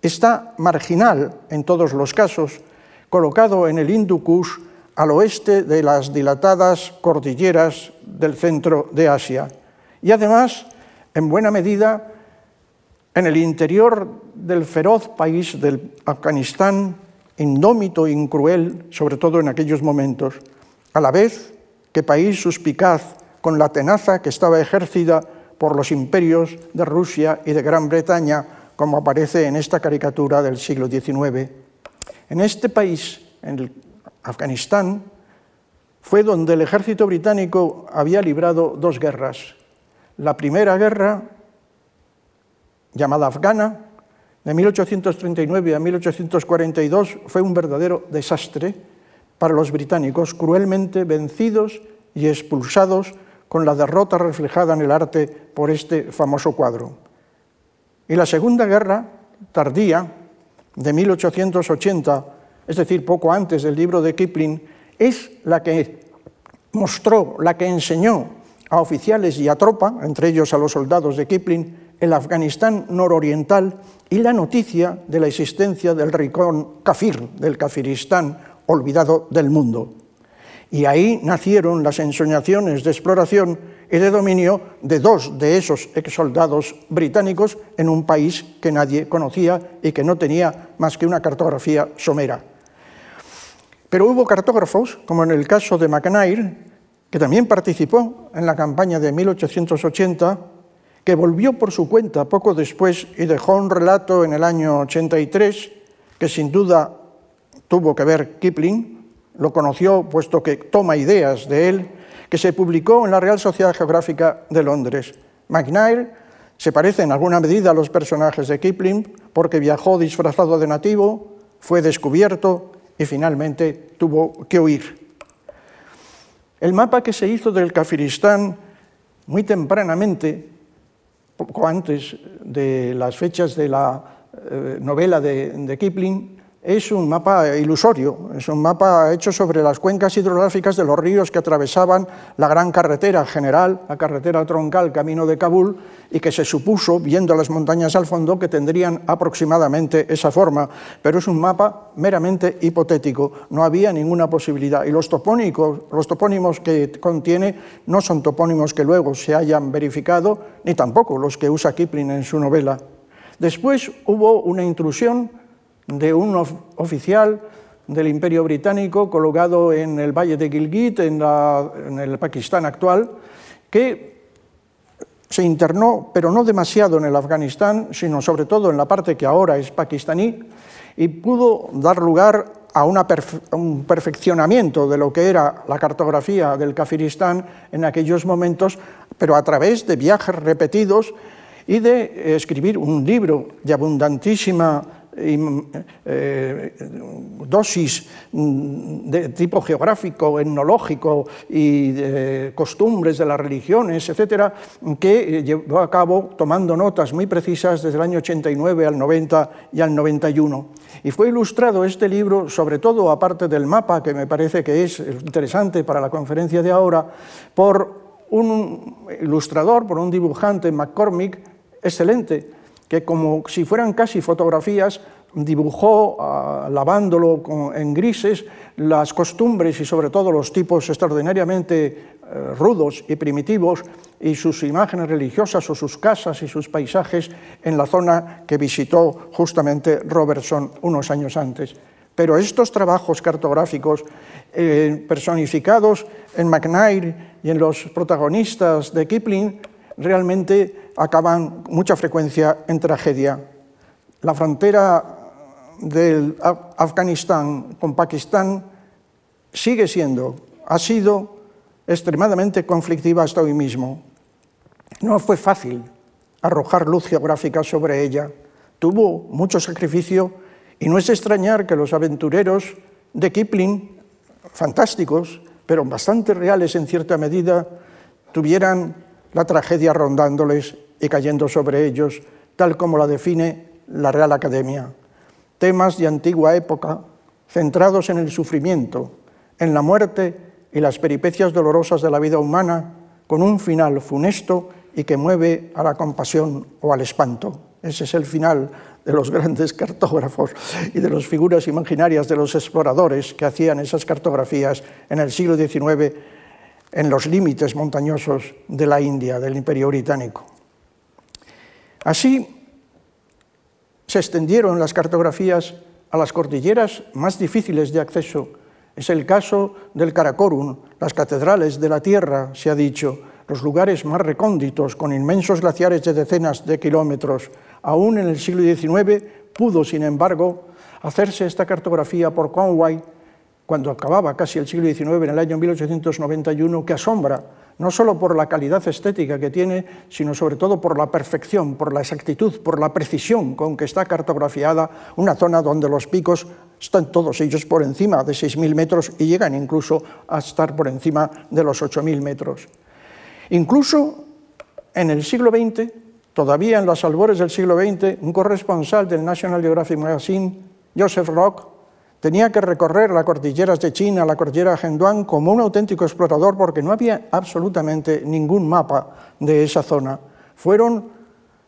está marginal en todos los casos, colocado en el Hindu Kush al oeste de las dilatadas cordilleras del centro de Asia y además, en buena medida, en el interior del feroz país del Afganistán, indómito e cruel, sobre todo en aquellos momentos, a la vez que país suspicaz con la tenaza que estaba ejercida por los imperios de Rusia y de Gran Bretaña, como aparece en esta caricatura del siglo XIX. En este país, en el Afganistán, fue donde el ejército británico había librado dos guerras. La primera guerra, llamada afgana, de 1839 a 1842, fue un verdadero desastre para los británicos, cruelmente vencidos y expulsados con la derrota reflejada en el arte por este famoso cuadro. Y la Segunda Guerra, tardía, de 1880 es decir, poco antes del libro de Kipling, es la que mostró, la que enseñó a oficiales y a tropa, entre ellos a los soldados de Kipling, el Afganistán nororiental y la noticia de la existencia del rincón kafir, del kafiristán olvidado del mundo. Y ahí nacieron las ensoñaciones de exploración y de dominio de dos de esos ex soldados británicos en un país que nadie conocía y que no tenía más que una cartografía somera. Pero hubo cartógrafos, como en el caso de McNair, que también participó en la campaña de 1880, que volvió por su cuenta poco después y dejó un relato en el año 83 que sin duda tuvo que ver Kipling, lo conoció puesto que toma ideas de él, que se publicó en la Real Sociedad Geográfica de Londres. McNair se parece en alguna medida a los personajes de Kipling porque viajó disfrazado de nativo, fue descubierto y finalmente tuvo que huir. El mapa que se hizo del Kafiristán muy tempranamente, poco antes de las fechas de la eh, novela de, de Kipling, es un mapa ilusorio, es un mapa hecho sobre las cuencas hidrográficas de los ríos que atravesaban la gran carretera general, la carretera troncal camino de Kabul, y que se supuso, viendo las montañas al fondo, que tendrían aproximadamente esa forma, pero es un mapa meramente hipotético, no había ninguna posibilidad. Y los, topónicos, los topónimos que contiene no son topónimos que luego se hayan verificado, ni tampoco los que usa Kipling en su novela. Después hubo una intrusión de un oficial del Imperio Británico colocado en el Valle de Gilgit, en, el Pakistán actual, que se internó, pero no demasiado en el Afganistán, sino sobre todo en la parte que ahora es pakistaní, y pudo dar lugar a un perfeccionamiento de lo que era la cartografía del Kafiristán en aquellos momentos, pero a través de viajes repetidos y de escribir un libro de abundantísima eh, dosis mm, de tipo geográfico, etnológico y costumbres de las religiones, etcétera, que llevó a cabo tomando notas muy precisas desde el año 89 al 90 y al 91. Y fue ilustrado este libro, sobre todo aparte del mapa, que me parece que es interesante para la conferencia de ahora, por un ilustrador, por un dibujante, McCormick, excelente, que como si fueran casi fotografías, dibujó, ah, lavándolo en grises, las costumbres y sobre todo los tipos extraordinariamente eh, rudos y primitivos y sus imágenes religiosas o sus casas y sus paisajes en la zona que visitó justamente Robertson unos años antes. Pero estos trabajos cartográficos eh, personificados en McNair y en los protagonistas de Kipling realmente acaban mucha frecuencia en tragedia. La frontera del Afganistán con Pakistán sigue siendo, ha sido extremadamente conflictiva hasta hoy mismo. No fue fácil arrojar luz geográfica sobre ella, tuvo mucho sacrificio y no es extrañar que los aventureros de Kipling, fantásticos, pero bastante reales en cierta medida, tuvieran la tragedia rondándoles y cayendo sobre ellos, tal como la define la Real Academia. Temas de antigua época centrados en el sufrimiento, en la muerte y las peripecias dolorosas de la vida humana, con un final funesto y que mueve a la compasión o al espanto. Ese es el final de los grandes cartógrafos y de las figuras imaginarias de los exploradores que hacían esas cartografías en el siglo XIX en los límites montañosos de la India, del Imperio Británico. Así se extendieron las cartografías a las cordilleras más difíciles de acceso. Es el caso del Karakorum, las catedrales de la Tierra, se ha dicho, los lugares más recónditos, con inmensos glaciares de decenas de kilómetros. Aún en el siglo XIX pudo, sin embargo, hacerse esta cartografía por Conway cuando acababa casi el siglo XIX, en el año 1891, que asombra no solo por la calidad estética que tiene, sino sobre todo por la perfección, por la exactitud, por la precisión con que está cartografiada una zona donde los picos están todos ellos por encima de 6.000 metros y llegan incluso a estar por encima de los 8.000 metros. Incluso en el siglo XX, todavía en los albores del siglo XX, un corresponsal del National Geographic Magazine, Joseph Rock, Tenía que recorrer las cordilleras de China, la cordillera Henduan, como un auténtico explorador porque no había absolutamente ningún mapa de esa zona. Fueron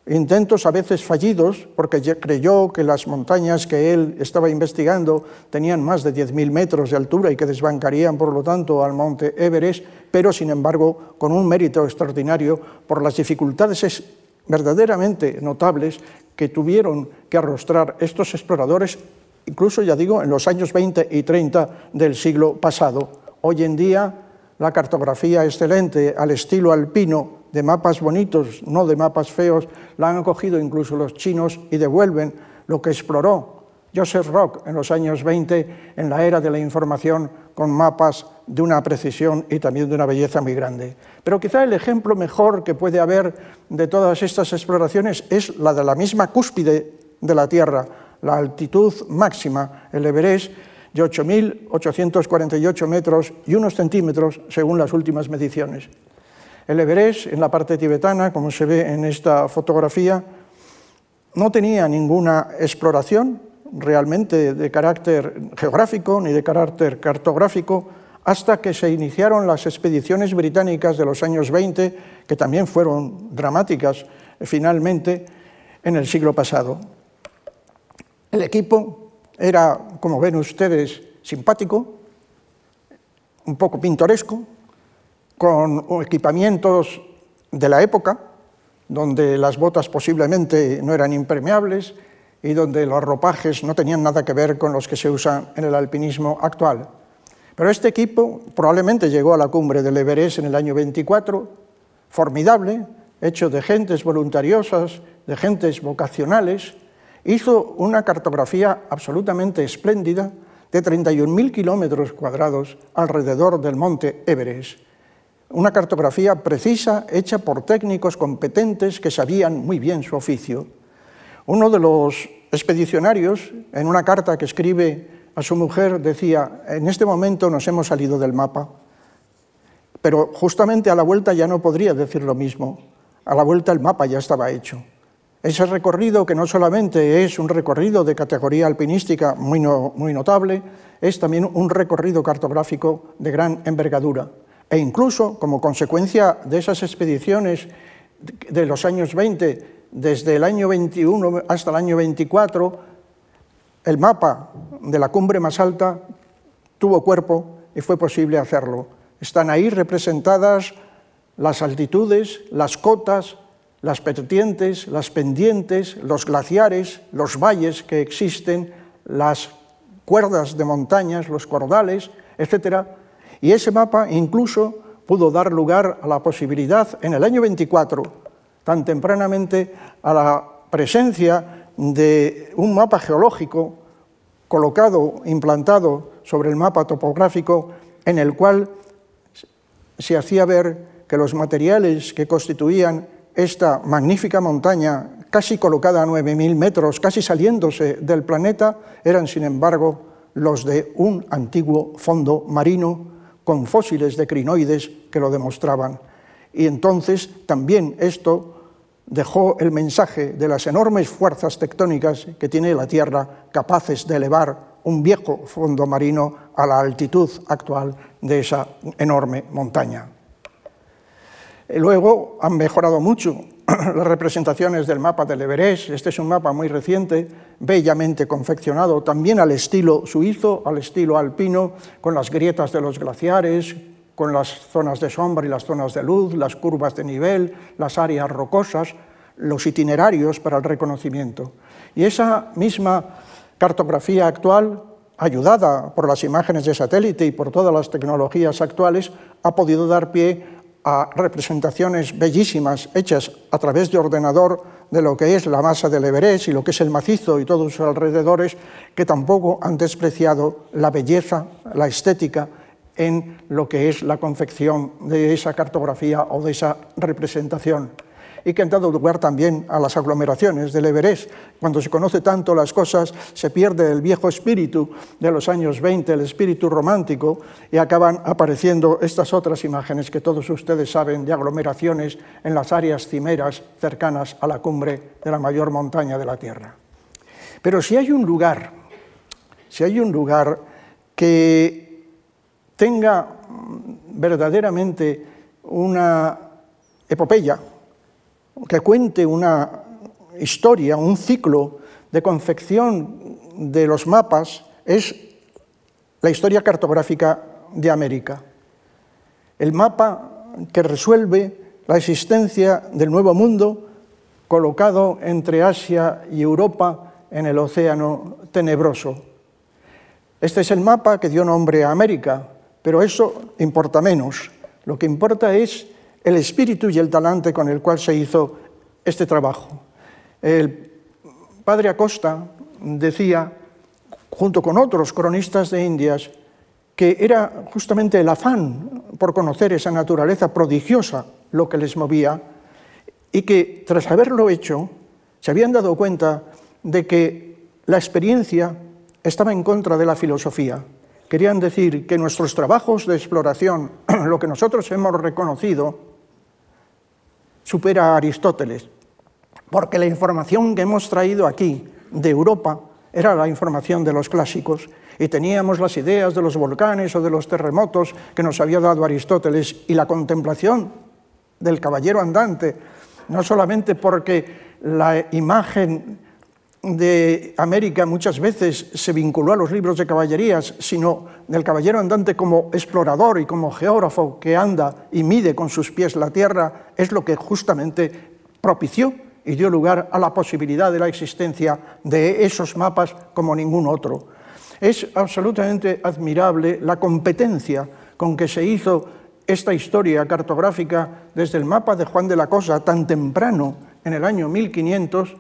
intentos a veces fallidos, porque creyó que las montañas que él estaba investigando tenían más de 10.000 metros de altura y que desbancarían, por lo tanto, al monte Everest, pero, sin embargo, con un mérito extraordinario por las dificultades verdaderamente notables que tuvieron que arrostrar estos exploradores, incluso, ya digo, en los años 20 y 30 del siglo pasado. Hoy en día, la cartografía excelente al estilo alpino de mapas bonitos, no de mapas feos, la han cogido incluso los chinos y devuelven lo que exploró Joseph Rock en los años 20 en la era de la información con mapas de una precisión y también de una belleza muy grande. Pero quizá el ejemplo mejor que puede haber de todas estas exploraciones es la de la misma cúspide de la Tierra, la altitud máxima, el Everest, de 8.848 metros y unos centímetros según las últimas mediciones. El Everest, en la parte tibetana, como se ve en esta fotografía, no tenía ninguna exploración realmente de carácter geográfico ni de carácter cartográfico hasta que se iniciaron las expediciones británicas de los años 20, que también fueron dramáticas finalmente en el siglo pasado. El equipo era, como ven ustedes, simpático, un poco pintoresco, con equipamientos de la época, donde las botas posiblemente no eran impermeables y donde los ropajes no tenían nada que ver con los que se usan en el alpinismo actual. Pero este equipo probablemente llegó a la cumbre del Everest en el año 24, formidable, hecho de gentes voluntariosas, de gentes vocacionales, hizo una cartografía absolutamente espléndida de 31.000 kilómetros cuadrados alrededor del monte Everest una cartografía precisa hecha por técnicos competentes que sabían muy bien su oficio. Uno de los expedicionarios, en una carta que escribe a su mujer, decía, en este momento nos hemos salido del mapa, pero justamente a la vuelta ya no podría decir lo mismo. A la vuelta el mapa ya estaba hecho. Ese recorrido, que no solamente es un recorrido de categoría alpinística muy, muy notable, es también un recorrido cartográfico de gran envergadura e incluso como consecuencia de esas expediciones de los años 20, desde el año 21 hasta el año 24, el mapa de la cumbre más alta tuvo cuerpo y fue posible hacerlo. Están ahí representadas las altitudes, las cotas, las vertientes, las pendientes, los glaciares, los valles que existen, las cuerdas de montañas, los cordales, etcétera, y ese mapa incluso pudo dar lugar a la posibilidad en el año 24, tan tempranamente, a la presencia de un mapa geológico colocado, implantado sobre el mapa topográfico, en el cual se hacía ver que los materiales que constituían esta magnífica montaña, casi colocada a 9.000 metros, casi saliéndose del planeta, eran, sin embargo, los de un antiguo fondo marino con fósiles de crinoides que lo demostraban. Y entonces también esto dejó el mensaje de las enormes fuerzas tectónicas que tiene la Tierra capaces de elevar un viejo fondo marino a la altitud actual de esa enorme montaña. Luego han mejorado mucho las representaciones del mapa del Everest. Este es un mapa muy reciente, bellamente confeccionado, también al estilo suizo, al estilo alpino, con las grietas de los glaciares, con las zonas de sombra y las zonas de luz, las curvas de nivel, las áreas rocosas, los itinerarios para el reconocimiento. Y esa misma cartografía actual, ayudada por las imágenes de satélite y por todas las tecnologías actuales, ha podido dar pie a representaciones bellísimas hechas a través de ordenador de lo que es la masa del Everest y lo que es el macizo y todos sus alrededores, que tampoco han despreciado la belleza, la estética en lo que es la confección de esa cartografía o de esa representación y que han dado lugar también a las aglomeraciones del Everest. Cuando se conoce tanto las cosas, se pierde el viejo espíritu de los años 20, el espíritu romántico, y acaban apareciendo estas otras imágenes que todos ustedes saben de aglomeraciones en las áreas cimeras cercanas a la cumbre de la mayor montaña de la Tierra. Pero si hay un lugar, si hay un lugar que tenga verdaderamente una epopeya, que cuente una historia, un ciclo de confección de los mapas es la historia cartográfica de América. El mapa que resuelve la existencia del Nuevo Mundo colocado entre Asia y Europa en el océano tenebroso. Este es el mapa que dio nombre a América, pero eso importa menos. Lo que importa es el espíritu y el talante con el cual se hizo este trabajo. El padre Acosta decía, junto con otros cronistas de Indias, que era justamente el afán por conocer esa naturaleza prodigiosa lo que les movía y que tras haberlo hecho se habían dado cuenta de que la experiencia estaba en contra de la filosofía. Querían decir que nuestros trabajos de exploración, lo que nosotros hemos reconocido, supera a Aristóteles, porque la información que hemos traído aquí de Europa era la información de los clásicos y teníamos las ideas de los volcanes o de los terremotos que nos había dado Aristóteles y la contemplación del caballero andante, no solamente porque la imagen de América muchas veces se vinculó a los libros de caballerías, sino del caballero andante como explorador y como geógrafo que anda y mide con sus pies la tierra, es lo que justamente propició y dio lugar a la posibilidad de la existencia de esos mapas como ningún otro. Es absolutamente admirable la competencia con que se hizo esta historia cartográfica desde el mapa de Juan de la Cosa tan temprano, en el año 1500,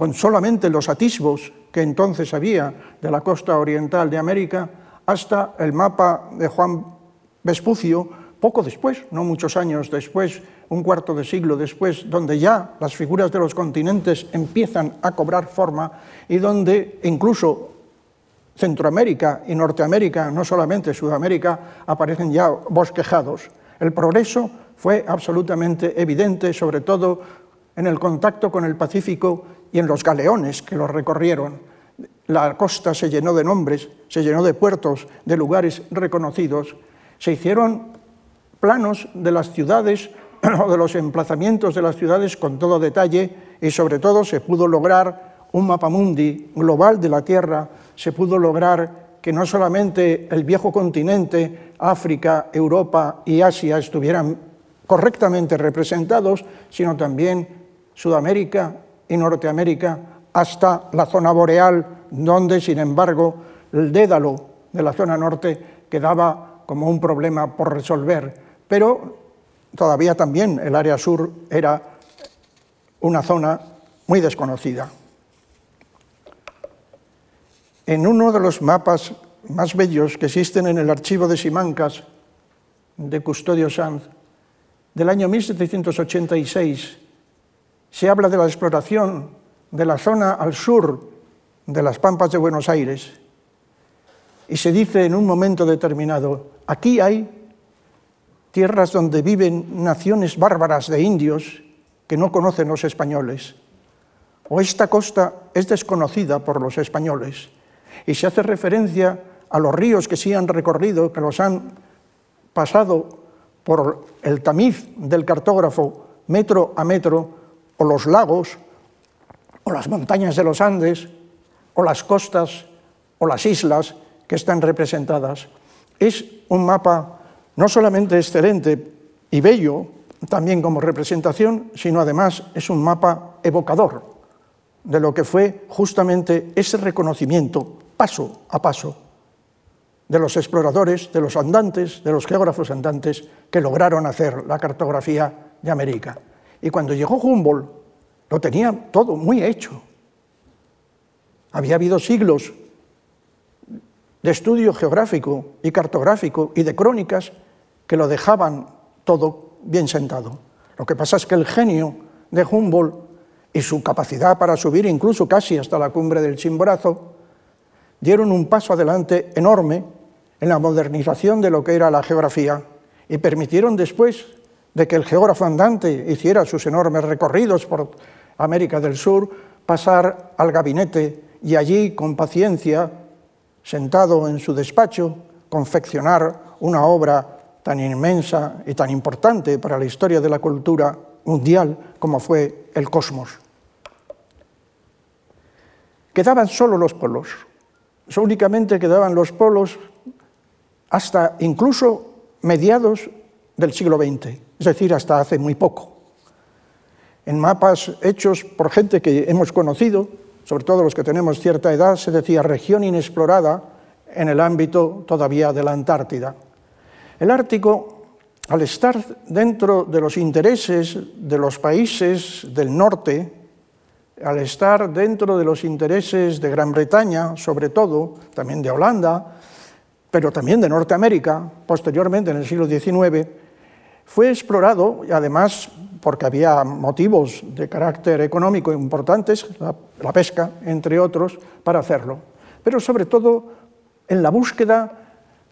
con solamente los atisbos que entonces había de la costa oriental de América, hasta el mapa de Juan Vespucio, poco después, no muchos años después, un cuarto de siglo después, donde ya las figuras de los continentes empiezan a cobrar forma y donde incluso Centroamérica y Norteamérica, no solamente Sudamérica, aparecen ya bosquejados. El progreso fue absolutamente evidente, sobre todo en el contacto con el Pacífico y en los galeones que lo recorrieron. La costa se llenó de nombres, se llenó de puertos, de lugares reconocidos. Se hicieron planos de las ciudades o de los emplazamientos de las ciudades con todo detalle y sobre todo se pudo lograr un mapamundi global de la Tierra, se pudo lograr que no solamente el viejo continente, África, Europa y Asia estuvieran correctamente representados, sino también Sudamérica y Norteamérica hasta la zona boreal, donde, sin embargo, el dédalo de la zona norte quedaba como un problema por resolver. Pero todavía también el área sur era una zona muy desconocida. En uno de los mapas más bellos que existen en el archivo de Simancas de Custodio Sanz, del año 1786, se habla de la exploración de la zona al sur de las Pampas de Buenos Aires y se dice en un momento determinado, aquí hay tierras donde viven naciones bárbaras de indios que no conocen los españoles, o esta costa es desconocida por los españoles, y se hace referencia a los ríos que sí han recorrido, que los han pasado por el tamiz del cartógrafo metro a metro, o los lagos, o las montañas de los Andes, o las costas, o las islas que están representadas. Es un mapa no solamente excelente y bello, también como representación, sino además es un mapa evocador de lo que fue justamente ese reconocimiento paso a paso de los exploradores, de los andantes, de los geógrafos andantes que lograron hacer la cartografía de América. Y cuando llegó Humboldt, lo tenía todo muy hecho. Había habido siglos de estudio geográfico y cartográfico y de crónicas que lo dejaban todo bien sentado. Lo que pasa es que el genio de Humboldt y su capacidad para subir incluso casi hasta la cumbre del Chimborazo dieron un paso adelante enorme en la modernización de lo que era la geografía y permitieron después de que el geógrafo andante hiciera sus enormes recorridos por América del Sur, pasar al gabinete y allí, con paciencia, sentado en su despacho, confeccionar una obra tan inmensa y tan importante para la historia de la cultura mundial como fue el cosmos. quedaban solo los polos. únicamente quedaban los polos hasta incluso mediados del siglo XX, es decir, hasta hace muy poco. En mapas hechos por gente que hemos conocido, sobre todo los que tenemos cierta edad, se decía región inexplorada en el ámbito todavía de la Antártida. El Ártico, al estar dentro de los intereses de los países del norte, al estar dentro de los intereses de Gran Bretaña, sobre todo, también de Holanda, pero también de Norteamérica, posteriormente en el siglo XIX, fue explorado, además porque había motivos de carácter económico importantes, la, pesca, entre otros, para hacerlo, pero sobre todo en la búsqueda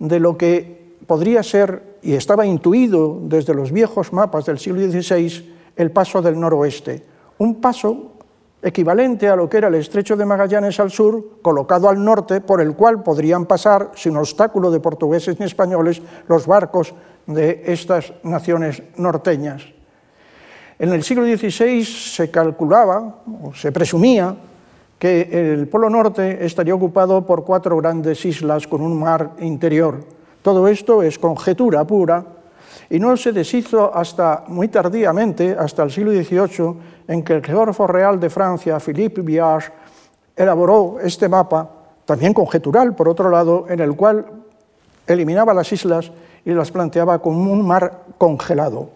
de lo que podría ser, y estaba intuido desde los viejos mapas del siglo XVI, el paso del noroeste, un paso equivalente a lo que era el estrecho de Magallanes al sur, colocado al norte, por el cual podrían pasar, sin obstáculo de portugueses ni españoles, los barcos de estas naciones norteñas. En el siglo XVI se calculaba, o se presumía, que el Polo Norte estaría ocupado por cuatro grandes islas con un mar interior. Todo esto es conjetura pura y no se deshizo hasta muy tardíamente, hasta el siglo XVIII, en que el geógrafo real de Francia, Philippe Biage, elaboró este mapa, también conjetural, por otro lado, en el cual eliminaba las islas y las planteaba como un mar congelado.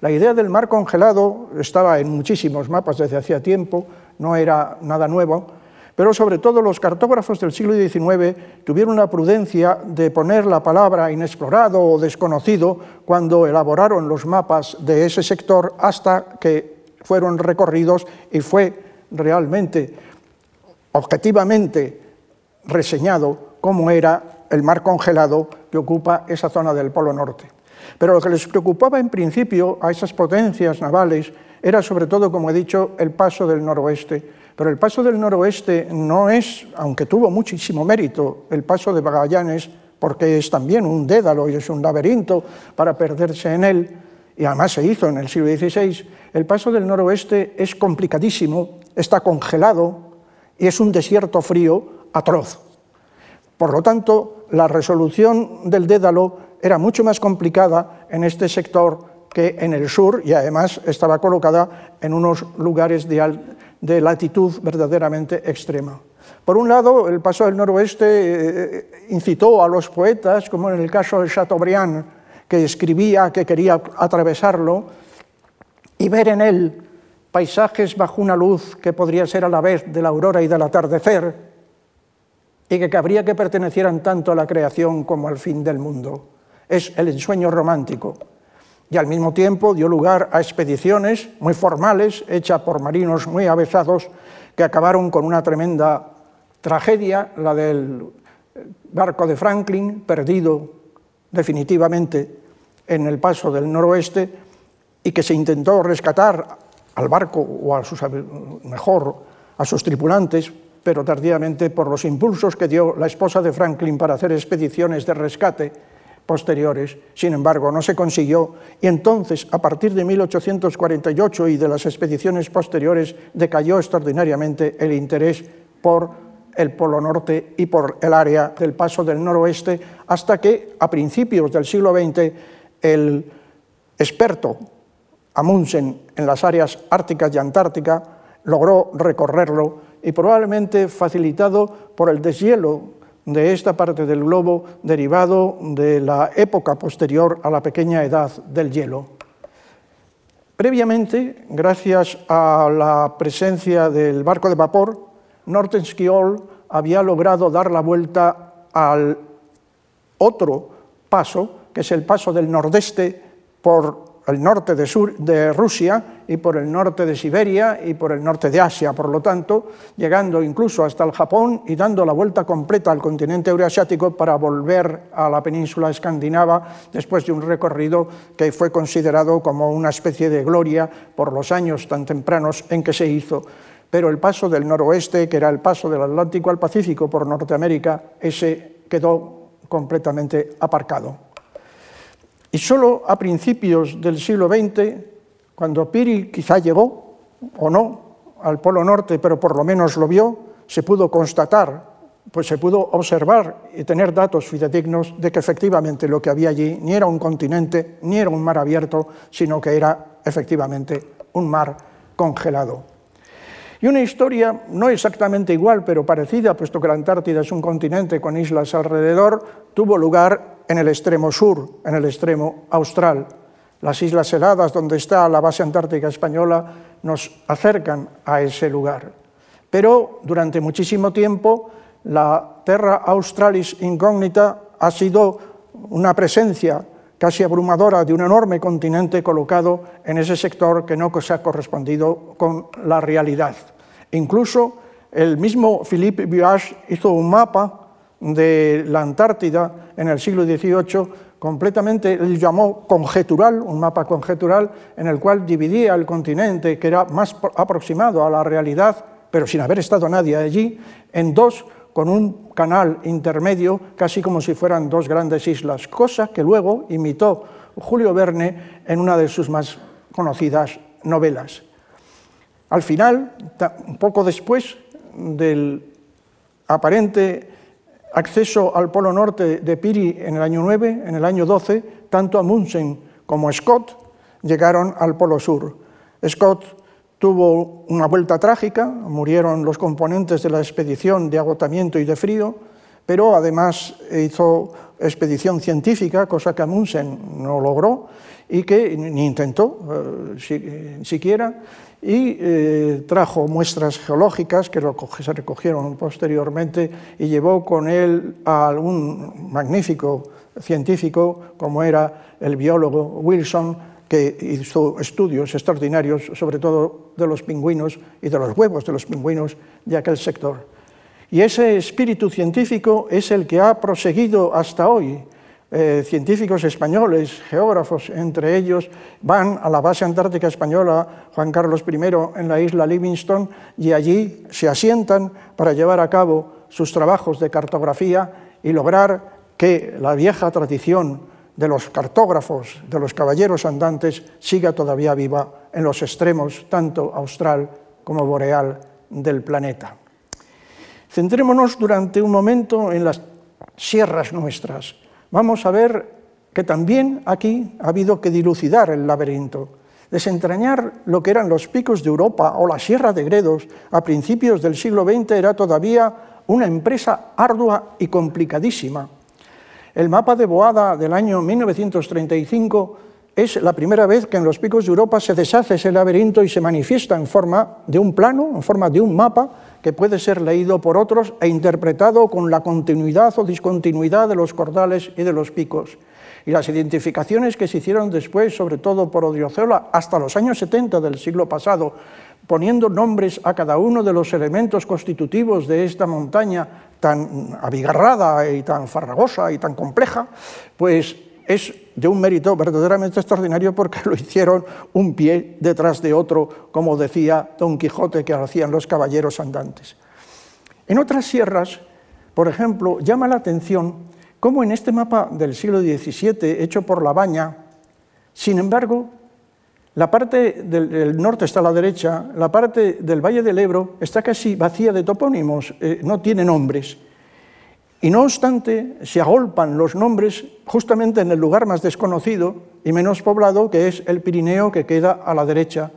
La idea del mar congelado estaba en muchísimos mapas desde hacía tiempo, no era nada nuevo, pero sobre todo los cartógrafos del siglo XIX tuvieron la prudencia de poner la palabra inexplorado o desconocido cuando elaboraron los mapas de ese sector hasta que fueron recorridos y fue realmente, objetivamente reseñado cómo era el mar congelado que ocupa esa zona del Polo Norte. Pero lo que les preocupaba en principio a esas potencias navales era sobre todo, como he dicho, el paso del noroeste. Pero el paso del noroeste no es, aunque tuvo muchísimo mérito, el paso de Magallanes, porque es también un dédalo y es un laberinto para perderse en él, y además se hizo en el siglo XVI, el paso del noroeste es complicadísimo, está congelado y es un desierto frío atroz. Por lo tanto, la resolución del Dédalo era mucho más complicada en este sector que en el sur y además estaba colocada en unos lugares de, latitud verdaderamente extrema. Por un lado, el paso del noroeste eh, incitó a los poetas, como en el caso de Chateaubriand, que escribía que quería atravesarlo, y ver en él paisajes bajo una luz que podría ser a la vez de la aurora y del atardecer, y que cabría que pertenecieran tanto a la creación como al fin del mundo. Es el ensueño romántico. Y al mismo tiempo dio lugar a expediciones muy formales, hechas por marinos muy avezados, que acabaron con una tremenda tragedia, la del barco de Franklin, perdido definitivamente en el paso del noroeste, y que se intentó rescatar al barco o a sus, mejor a sus tripulantes pero tardíamente por los impulsos que dio la esposa de Franklin para hacer expediciones de rescate posteriores. Sin embargo, no se consiguió y entonces, a partir de 1848 y de las expediciones posteriores, decayó extraordinariamente el interés por el Polo Norte y por el área del Paso del Noroeste, hasta que a principios del siglo XX el experto Amundsen en las áreas árticas y antártica logró recorrerlo y probablemente facilitado por el deshielo de esta parte del globo derivado de la época posterior a la pequeña edad del hielo. Previamente, gracias a la presencia del barco de vapor, Nortenskjold había logrado dar la vuelta al otro paso, que es el paso del nordeste por el norte de, Rusia y por el norte de Siberia y por el norte de Asia, por lo tanto, llegando incluso hasta el Japón y dando la vuelta completa al continente euroasiático para volver a la península escandinava después de un recorrido que fue considerado como una especie de gloria por los años tan tempranos en que se hizo. Pero el paso del noroeste, que era el paso del Atlántico al Pacífico por Norteamérica, ese quedó completamente aparcado. Y solo a principios del siglo XX, cuando Piri quizá llegó, o no, al Polo Norte, pero por lo menos lo vio, se pudo constatar, pues se pudo observar y tener datos fidedignos de que efectivamente lo que había allí ni era un continente, ni era un mar abierto, sino que era efectivamente un mar congelado. Y una historia no exactamente igual, pero parecida, puesto que la Antártida es un continente con islas alrededor, tuvo lugar en el extremo sur, en el extremo austral. Las islas heladas, donde está la base antártica española, nos acercan a ese lugar. Pero durante muchísimo tiempo la Terra Australis incógnita ha sido una presencia casi abrumadora de un enorme continente colocado en ese sector que no se ha correspondido con la realidad. Incluso el mismo Philippe Buage hizo un mapa de la Antártida en el siglo XVIII completamente, él llamó conjetural, un mapa conjetural en el cual dividía el continente, que era más aproximado a la realidad, pero sin haber estado nadie allí, en dos con un canal intermedio, casi como si fueran dos grandes islas, cosa que luego imitó Julio Verne en una de sus más conocidas novelas. Al final, poco después del aparente acceso al Polo Norte de Piri en el año 9, en el año 12, tanto Amundsen como Scott llegaron al Polo Sur. Scott tuvo una vuelta trágica, murieron los componentes de la expedición de agotamiento y de frío, pero además hizo expedición científica, cosa que Amundsen no logró y que ni intentó eh, siquiera, y eh, trajo muestras geológicas que se recogieron posteriormente y llevó con él a un magnífico científico como era el biólogo Wilson, que hizo estudios extraordinarios, sobre todo de los pingüinos y de los huevos de los pingüinos de aquel sector. Y ese espíritu científico es el que ha proseguido hasta hoy. Eh, científicos españoles, geógrafos, entre ellos, van a la base antártica española Juan Carlos I en la isla Livingston y allí se asientan para llevar a cabo sus trabajos de cartografía y lograr que la vieja tradición de los cartógrafos, de los caballeros andantes, siga todavía viva en los extremos tanto austral como boreal del planeta. Centrémonos durante un momento en las sierras nuestras. Vamos a ver que también aquí ha habido que dilucidar el laberinto, desentrañar lo que eran los picos de Europa o la Sierra de Gredos a principios del siglo XX era todavía una empresa ardua y complicadísima el mapa de Boada del año 1935 es la primera vez que en los picos de Europa se deshace ese laberinto y se manifiesta en forma de un plano, en forma de un mapa que puede ser leído por otros e interpretado con la continuidad o discontinuidad de los cordales y de los picos. Y las identificaciones que se hicieron después, sobre todo por Odriozola, hasta los años 70 del siglo pasado, poniendo nombres a cada uno de los elementos constitutivos de esta montaña tan abigarrada y tan farragosa y tan compleja, pues es de un mérito verdaderamente extraordinario porque lo hicieron un pie detrás de otro, como decía Don Quijote que hacían los caballeros andantes. En otras sierras, por ejemplo, llama la atención cómo en este mapa del siglo XVII, hecho por La Baña, sin embargo, la parte del, norte está a la derecha, la parte del Valle del Ebro está casi vacía de topónimos, eh, no tiene nombres. Y no obstante, se agolpan los nombres justamente en el lugar más desconocido y menos poblado, que es el Pirineo, que queda a la derecha,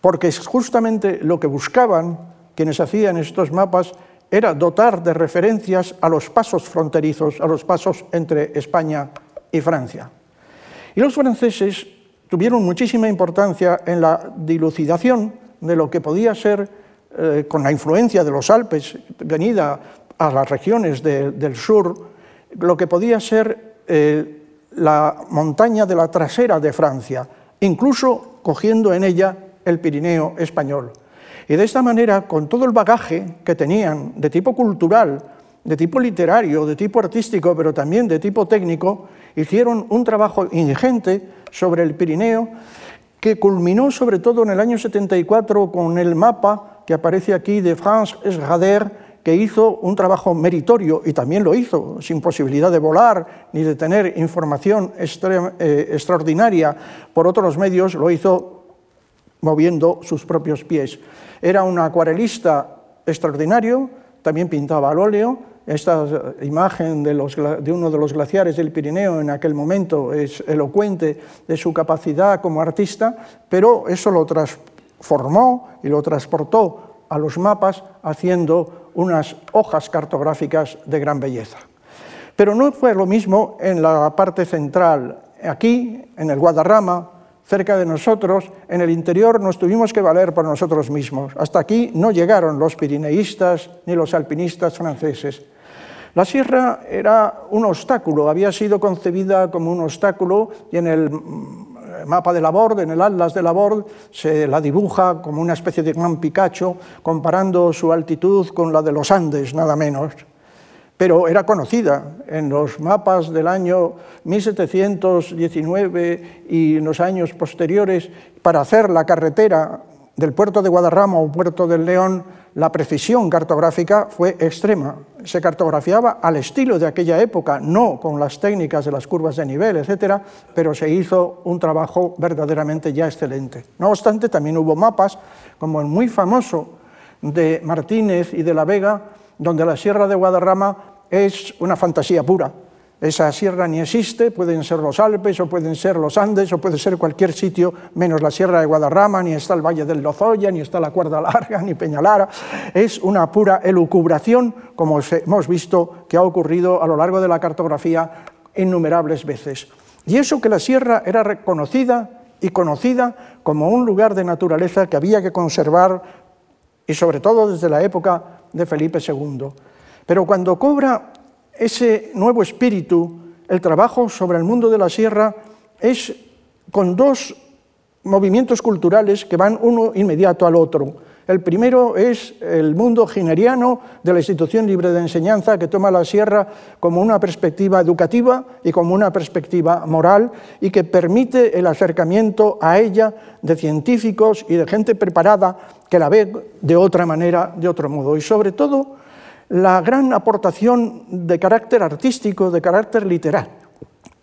porque es justamente lo que buscaban quienes hacían estos mapas era dotar de referencias a los pasos fronterizos, a los pasos entre España y Francia. Y los franceses tuvieron muchísima importancia en la dilucidación de lo que podía ser, eh, con la influencia de los Alpes, venida a las regiones del sur, lo que podía ser eh, la montaña de la trasera de Francia, incluso cogiendo en ella el Pirineo español. Y de esta manera, con todo el bagaje que tenían de tipo cultural, de tipo literario, de tipo artístico, pero también de tipo técnico, hicieron un trabajo ingente sobre el Pirineo que culminó sobre todo en el año 74 con el mapa que aparece aquí de France Esrader, que hizo un trabajo meritorio y también lo hizo sin posibilidad de volar ni de tener información eh, extraordinaria por otros medios, lo hizo moviendo sus propios pies. Era un acuarelista extraordinario, también pintaba al óleo. Esta imagen de, uno de los glaciares del Pirineo en aquel momento es elocuente de su capacidad como artista, pero eso lo transformó y lo transportó a los mapas haciendo unas hojas cartográficas de gran belleza. Pero no fue lo mismo en la parte central. Aquí, en el Guadarrama, cerca de nosotros, en el interior nos tuvimos que valer por nosotros mismos. Hasta aquí no llegaron los pirineístas ni los alpinistas franceses. La sierra era un obstáculo, había sido concebida como un obstáculo y en el mapa de Laborde, en el Atlas de Laborde, se la dibuja como una especie de gran Picacho, comparando su altitud con la de los Andes, nada menos pero era conocida en los mapas del año 1719 y en los años posteriores para hacer la carretera del puerto de Guadarrama o puerto del León, la precisión cartográfica fue extrema. Se cartografiaba al estilo de aquella época, no con las técnicas de las curvas de nivel, etcétera, pero se hizo un trabajo verdaderamente ya excelente. No obstante, también hubo mapas, como el muy famoso de Martínez y de la Vega, donde la Sierra de Guadarrama es una fantasía pura. Esa sierra ni existe, pueden ser los Alpes o pueden ser los Andes o puede ser cualquier sitio menos la Sierra de Guadarrama, ni está el Valle del Lozoya, ni está la Cuerda Larga, ni Peñalara. Es una pura elucubración, como hemos visto que ha ocurrido a lo largo de la cartografía innumerables veces. Y eso que la sierra era reconocida y conocida como un lugar de naturaleza que había que conservar, y sobre todo desde la época de Felipe II. Pero cuando cobra ese nuevo espíritu, el trabajo sobre el mundo de la sierra es con dos movimientos culturales que van uno inmediato al otro. El primero es el mundo gineriano de la institución libre de enseñanza que toma la sierra como una perspectiva educativa y como una perspectiva moral y que permite el acercamiento a ella de científicos y de gente preparada que la ve de otra manera, de otro modo. Y sobre todo la gran aportación de carácter artístico, de carácter literario,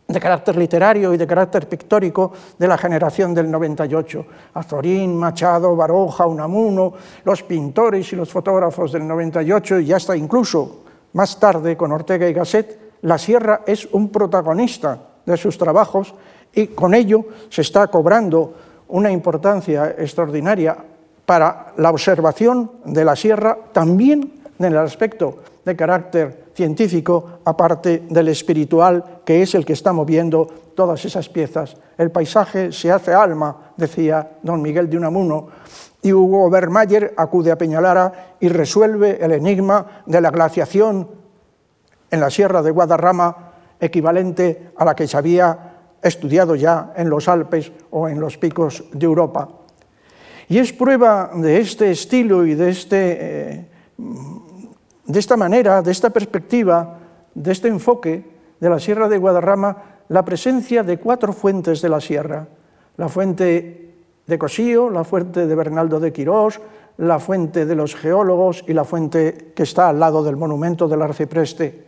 de carácter literario y de carácter pictórico de la generación del 98. Azorín, Machado, Baroja, Unamuno, los pintores y los fotógrafos del 98 y hasta incluso más tarde con Ortega y Gasset, la sierra es un protagonista de sus trabajos y con ello se está cobrando una importancia extraordinaria para la observación de la sierra también en el aspecto de carácter científico, aparte del espiritual, que es el que está moviendo todas esas piezas. El paisaje se hace alma, decía don Miguel de Unamuno, y Hugo Bermayer acude a Peñalara y resuelve el enigma de la glaciación en la sierra de Guadarrama, equivalente a la que se había estudiado ya en los Alpes o en los picos de Europa. Y es prueba de este estilo y de este eh, de esta manera, de esta perspectiva, de este enfoque de la Sierra de Guadarrama, la presencia de cuatro fuentes de la sierra. La fuente de Cosío, la fuente de Bernaldo de Quirós, la fuente de los geólogos y la fuente que está al lado del monumento del arcipreste.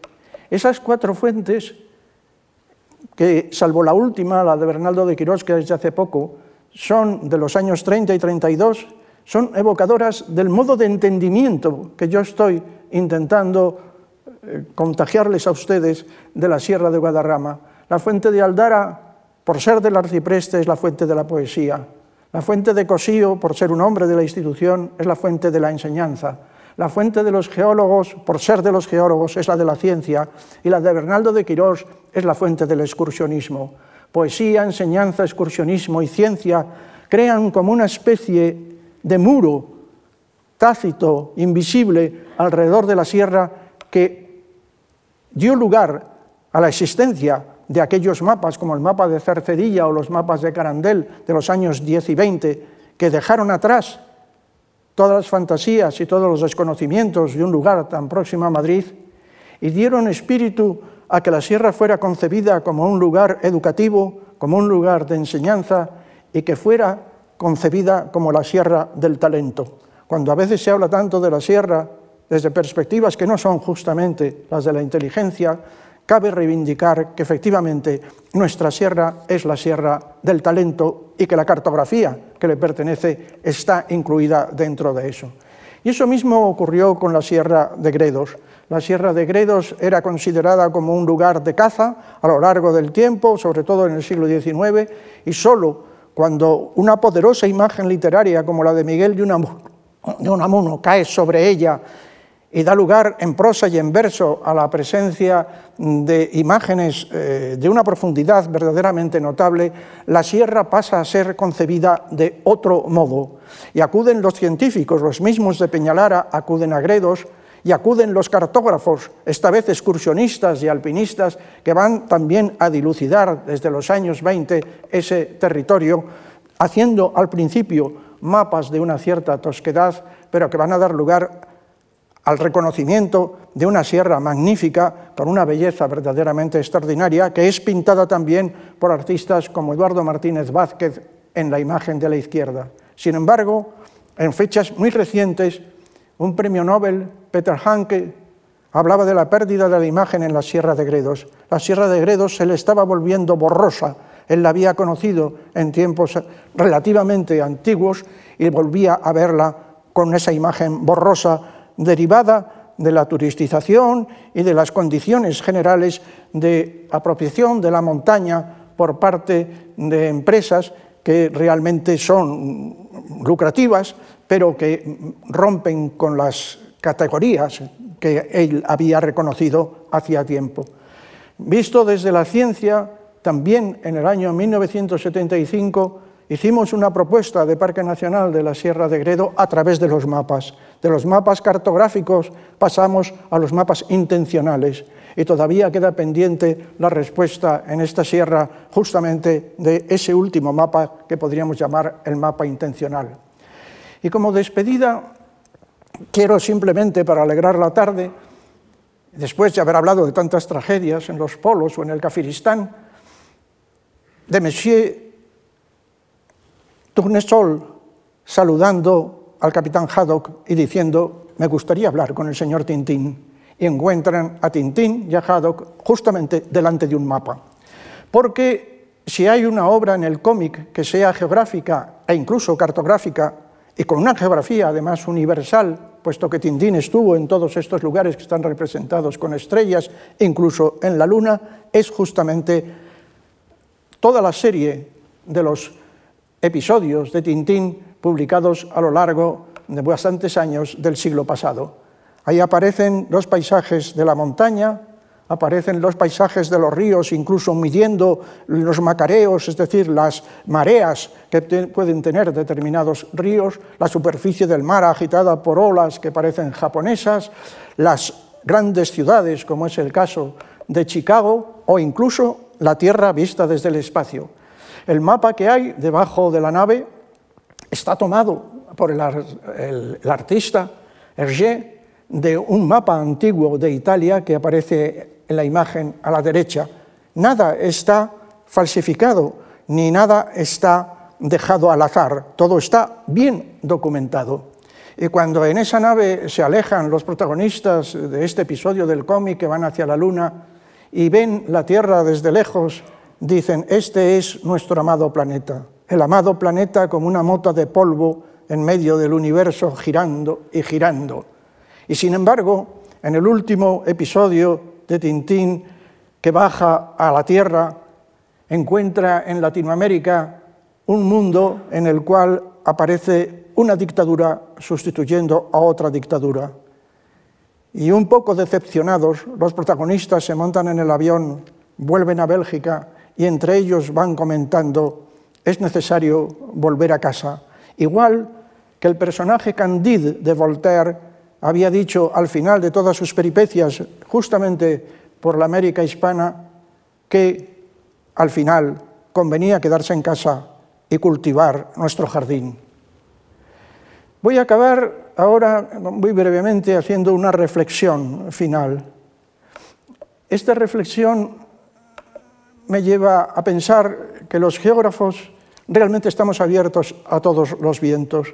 Esas cuatro fuentes, que salvo la última, la de Bernaldo de Quirós, que es de hace poco, son de los años 30 y 32, son evocadoras del modo de entendimiento que yo estoy intentando eh, contagiarles a ustedes de la Sierra de Guadarrama. La fuente de Aldara, por ser del arcipreste, es la fuente de la poesía. La fuente de Cosío, por ser un hombre de la institución, es la fuente de la enseñanza. La fuente de los geólogos, por ser de los geólogos, es la de la ciencia. Y la de Bernaldo de Quirós es la fuente del excursionismo. Poesía, enseñanza, excursionismo y ciencia crean como una especie de muro tácito, invisible, alrededor de la sierra que dio lugar a la existencia de aquellos mapas, como el mapa de Cercedilla o los mapas de Carandel de los años 10 y 20, que dejaron atrás todas las fantasías y todos los desconocimientos de un lugar tan próximo a Madrid y dieron espíritu a que la sierra fuera concebida como un lugar educativo, como un lugar de enseñanza y que fuera concebida como la sierra del talento. Cuando a veces se habla tanto de la sierra desde perspectivas que no son justamente las de la inteligencia, cabe reivindicar que efectivamente nuestra sierra es la sierra del talento y que la cartografía que le pertenece está incluida dentro de eso. Y eso mismo ocurrió con la Sierra de Gredos. La Sierra de Gredos era considerada como un lugar de caza a lo largo del tiempo, sobre todo en el siglo XIX, y solo cuando una poderosa imagen literaria como la de Miguel de Unamuno cae sobre ella y da lugar en prosa y en verso a la presencia de imágenes eh, de una profundidad verdaderamente notable, la sierra pasa a ser concebida de otro modo. Y acuden los científicos, los mismos de Peñalara, acuden a Gredos, y acuden los cartógrafos, esta vez excursionistas y alpinistas, que van también a dilucidar desde los años 20 ese territorio, haciendo al principio mapas de una cierta tosquedad, pero que van a dar lugar al reconocimiento de una sierra magnífica, con una belleza verdaderamente extraordinaria, que es pintada también por artistas como Eduardo Martínez Vázquez en la imagen de la izquierda. Sin embargo, en fechas muy recientes, un premio Nobel, Peter Hanke, hablaba de la pérdida de la imagen en la Sierra de Gredos. La Sierra de Gredos se le estaba volviendo borrosa. Él la había conocido en tiempos relativamente antiguos y volvía a verla con esa imagen borrosa derivada de la turistización y de las condiciones generales de apropiación de la montaña por parte de empresas que realmente son lucrativas, pero que rompen con las categorías que él había reconocido hacía tiempo. Visto desde la ciencia, también en el año 1975 hicimos una propuesta de Parque Nacional de la Sierra de Gredo a través de los mapas. De los mapas cartográficos pasamos a los mapas intencionales y todavía queda pendiente la respuesta en esta sierra justamente de ese último mapa que podríamos llamar el mapa intencional. Y como despedida, quiero simplemente para alegrar la tarde, después de haber hablado de tantas tragedias en los polos o en el Kafiristán, de Monsieur Tournesol saludando al capitán Haddock y diciendo, me gustaría hablar con el señor Tintín. Y encuentran a Tintín y a Haddock justamente delante de un mapa. Porque si hay una obra en el cómic que sea geográfica e incluso cartográfica y con una geografía además universal, puesto que Tintín estuvo en todos estos lugares que están representados con estrellas, incluso en la Luna, es justamente toda la serie de los episodios de Tintín publicados a lo largo de bastantes años del siglo pasado. Ahí aparecen los paisajes de la montaña, aparecen los paisajes de los ríos, incluso midiendo los macareos, es decir, las mareas que pueden tener determinados ríos, la superficie del mar agitada por olas que parecen japonesas, las grandes ciudades, como es el caso de Chicago, o incluso la Tierra vista desde el espacio. El mapa que hay debajo de la nave está tomado por el, artista Hergé de un mapa antiguo de Italia que aparece en la imagen a la derecha. Nada está falsificado, ni nada está dejado al azar, todo está bien documentado. Y cuando en esa nave se alejan los protagonistas de este episodio del cómic que van hacia la luna y ven la Tierra desde lejos, dicen, este es nuestro amado planeta, el amado planeta como una mota de polvo en medio del universo girando y girando. Y sin embargo, en el último episodio de Tintín que baja a la Tierra, encuentra en Latinoamérica un mundo en el cual aparece una dictadura sustituyendo a otra dictadura. Y un poco decepcionados, los protagonistas se montan en el avión, vuelven a Bélgica y entre ellos van comentando, es necesario volver a casa. Igual que el personaje Candide de Voltaire había dicho al final de todas sus peripecias, justamente por la América hispana que al final convenía quedarse en casa y cultivar nuestro jardín. Voy a acabar ahora muy brevemente haciendo una reflexión final. Esta reflexión me lleva a pensar que los geógrafos realmente estamos abiertos a todos los vientos.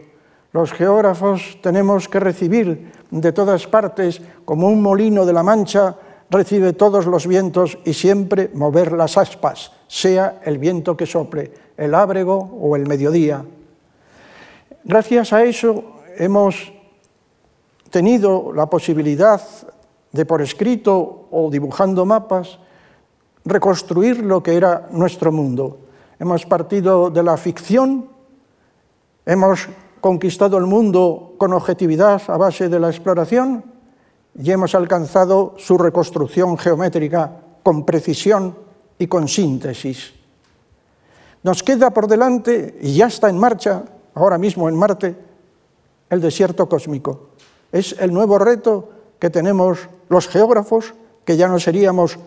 Los geógrafos tenemos que recibir de todas partes, como un molino de la mancha, recibe todos los vientos y siempre mover las aspas, sea el viento que sople, el ábrego o el mediodía. Gracias a eso hemos tenido la posibilidad de por escrito o dibujando mapas reconstruir lo que era nuestro mundo. Hemos partido de la ficción, hemos conquistado el mundo con objetividad a base de la exploración y hemos alcanzado su reconstrucción geométrica con precisión y con síntesis. Nos queda por delante, y ya está en marcha, ahora mismo en Marte, el desierto cósmico. Es el nuevo reto que tenemos los geógrafos, que ya no seríamos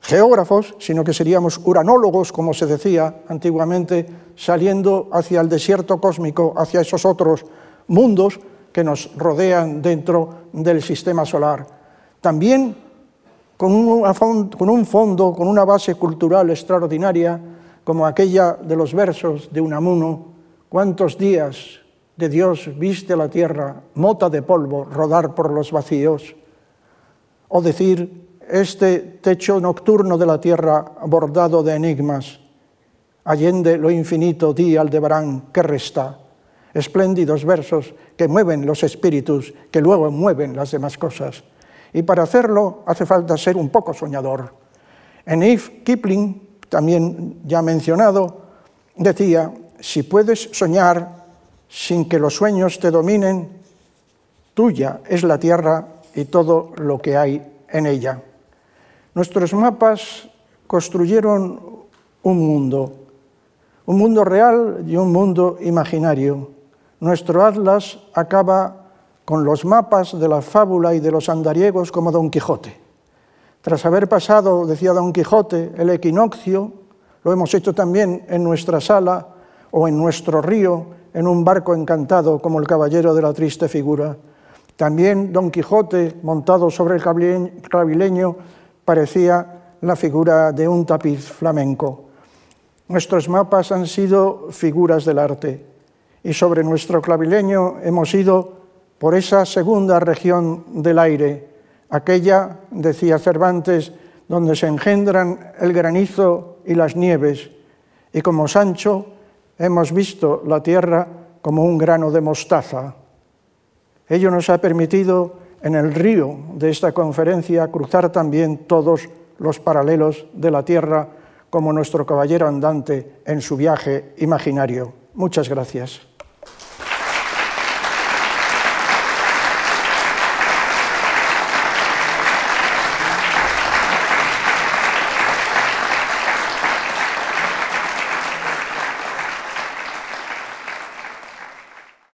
geógrafos, sino que seríamos uranólogos, como se decía antiguamente, saliendo hacia el desierto cósmico, hacia esos otros mundos que nos rodean dentro del sistema solar. También con un, fondo, con una base cultural extraordinaria, como aquella de los versos de Unamuno, cuántos días de Dios viste la tierra, mota de polvo, rodar por los vacíos, o decir, este techo nocturno de la tierra bordado de enigmas, allende lo infinito di Aldebarán que resta, espléndidos versos que mueven los espíritus, que luego mueven las demás cosas. Y para hacerlo hace falta ser un poco soñador. En Eve Kipling, también ya mencionado, decía, si puedes soñar sin que los sueños te dominen, tuya es la tierra y todo lo que hay en ella. Nuestros mapas construyeron un mundo, un mundo real y un mundo imaginario. Nuestro atlas acaba con los mapas de la fábula y de los andariegos como Don Quijote. Tras haber pasado, decía Don Quijote, el equinoccio, lo hemos hecho también en nuestra sala o en nuestro río, en un barco encantado como el caballero de la triste figura. También Don Quijote, montado sobre el clavileño, parecía la figura de un tapiz flamenco. Nuestros mapas han sido figuras del arte y sobre nuestro clavileño hemos ido por esa segunda región del aire, aquella, decía Cervantes, donde se engendran el granizo y las nieves, y como Sancho hemos visto la tierra como un grano de mostaza. Ello nos ha permitido en el río de esta conferencia cruzar también todos los paralelos de la tierra como nuestro caballero andante en su viaje imaginario. Muchas gracias.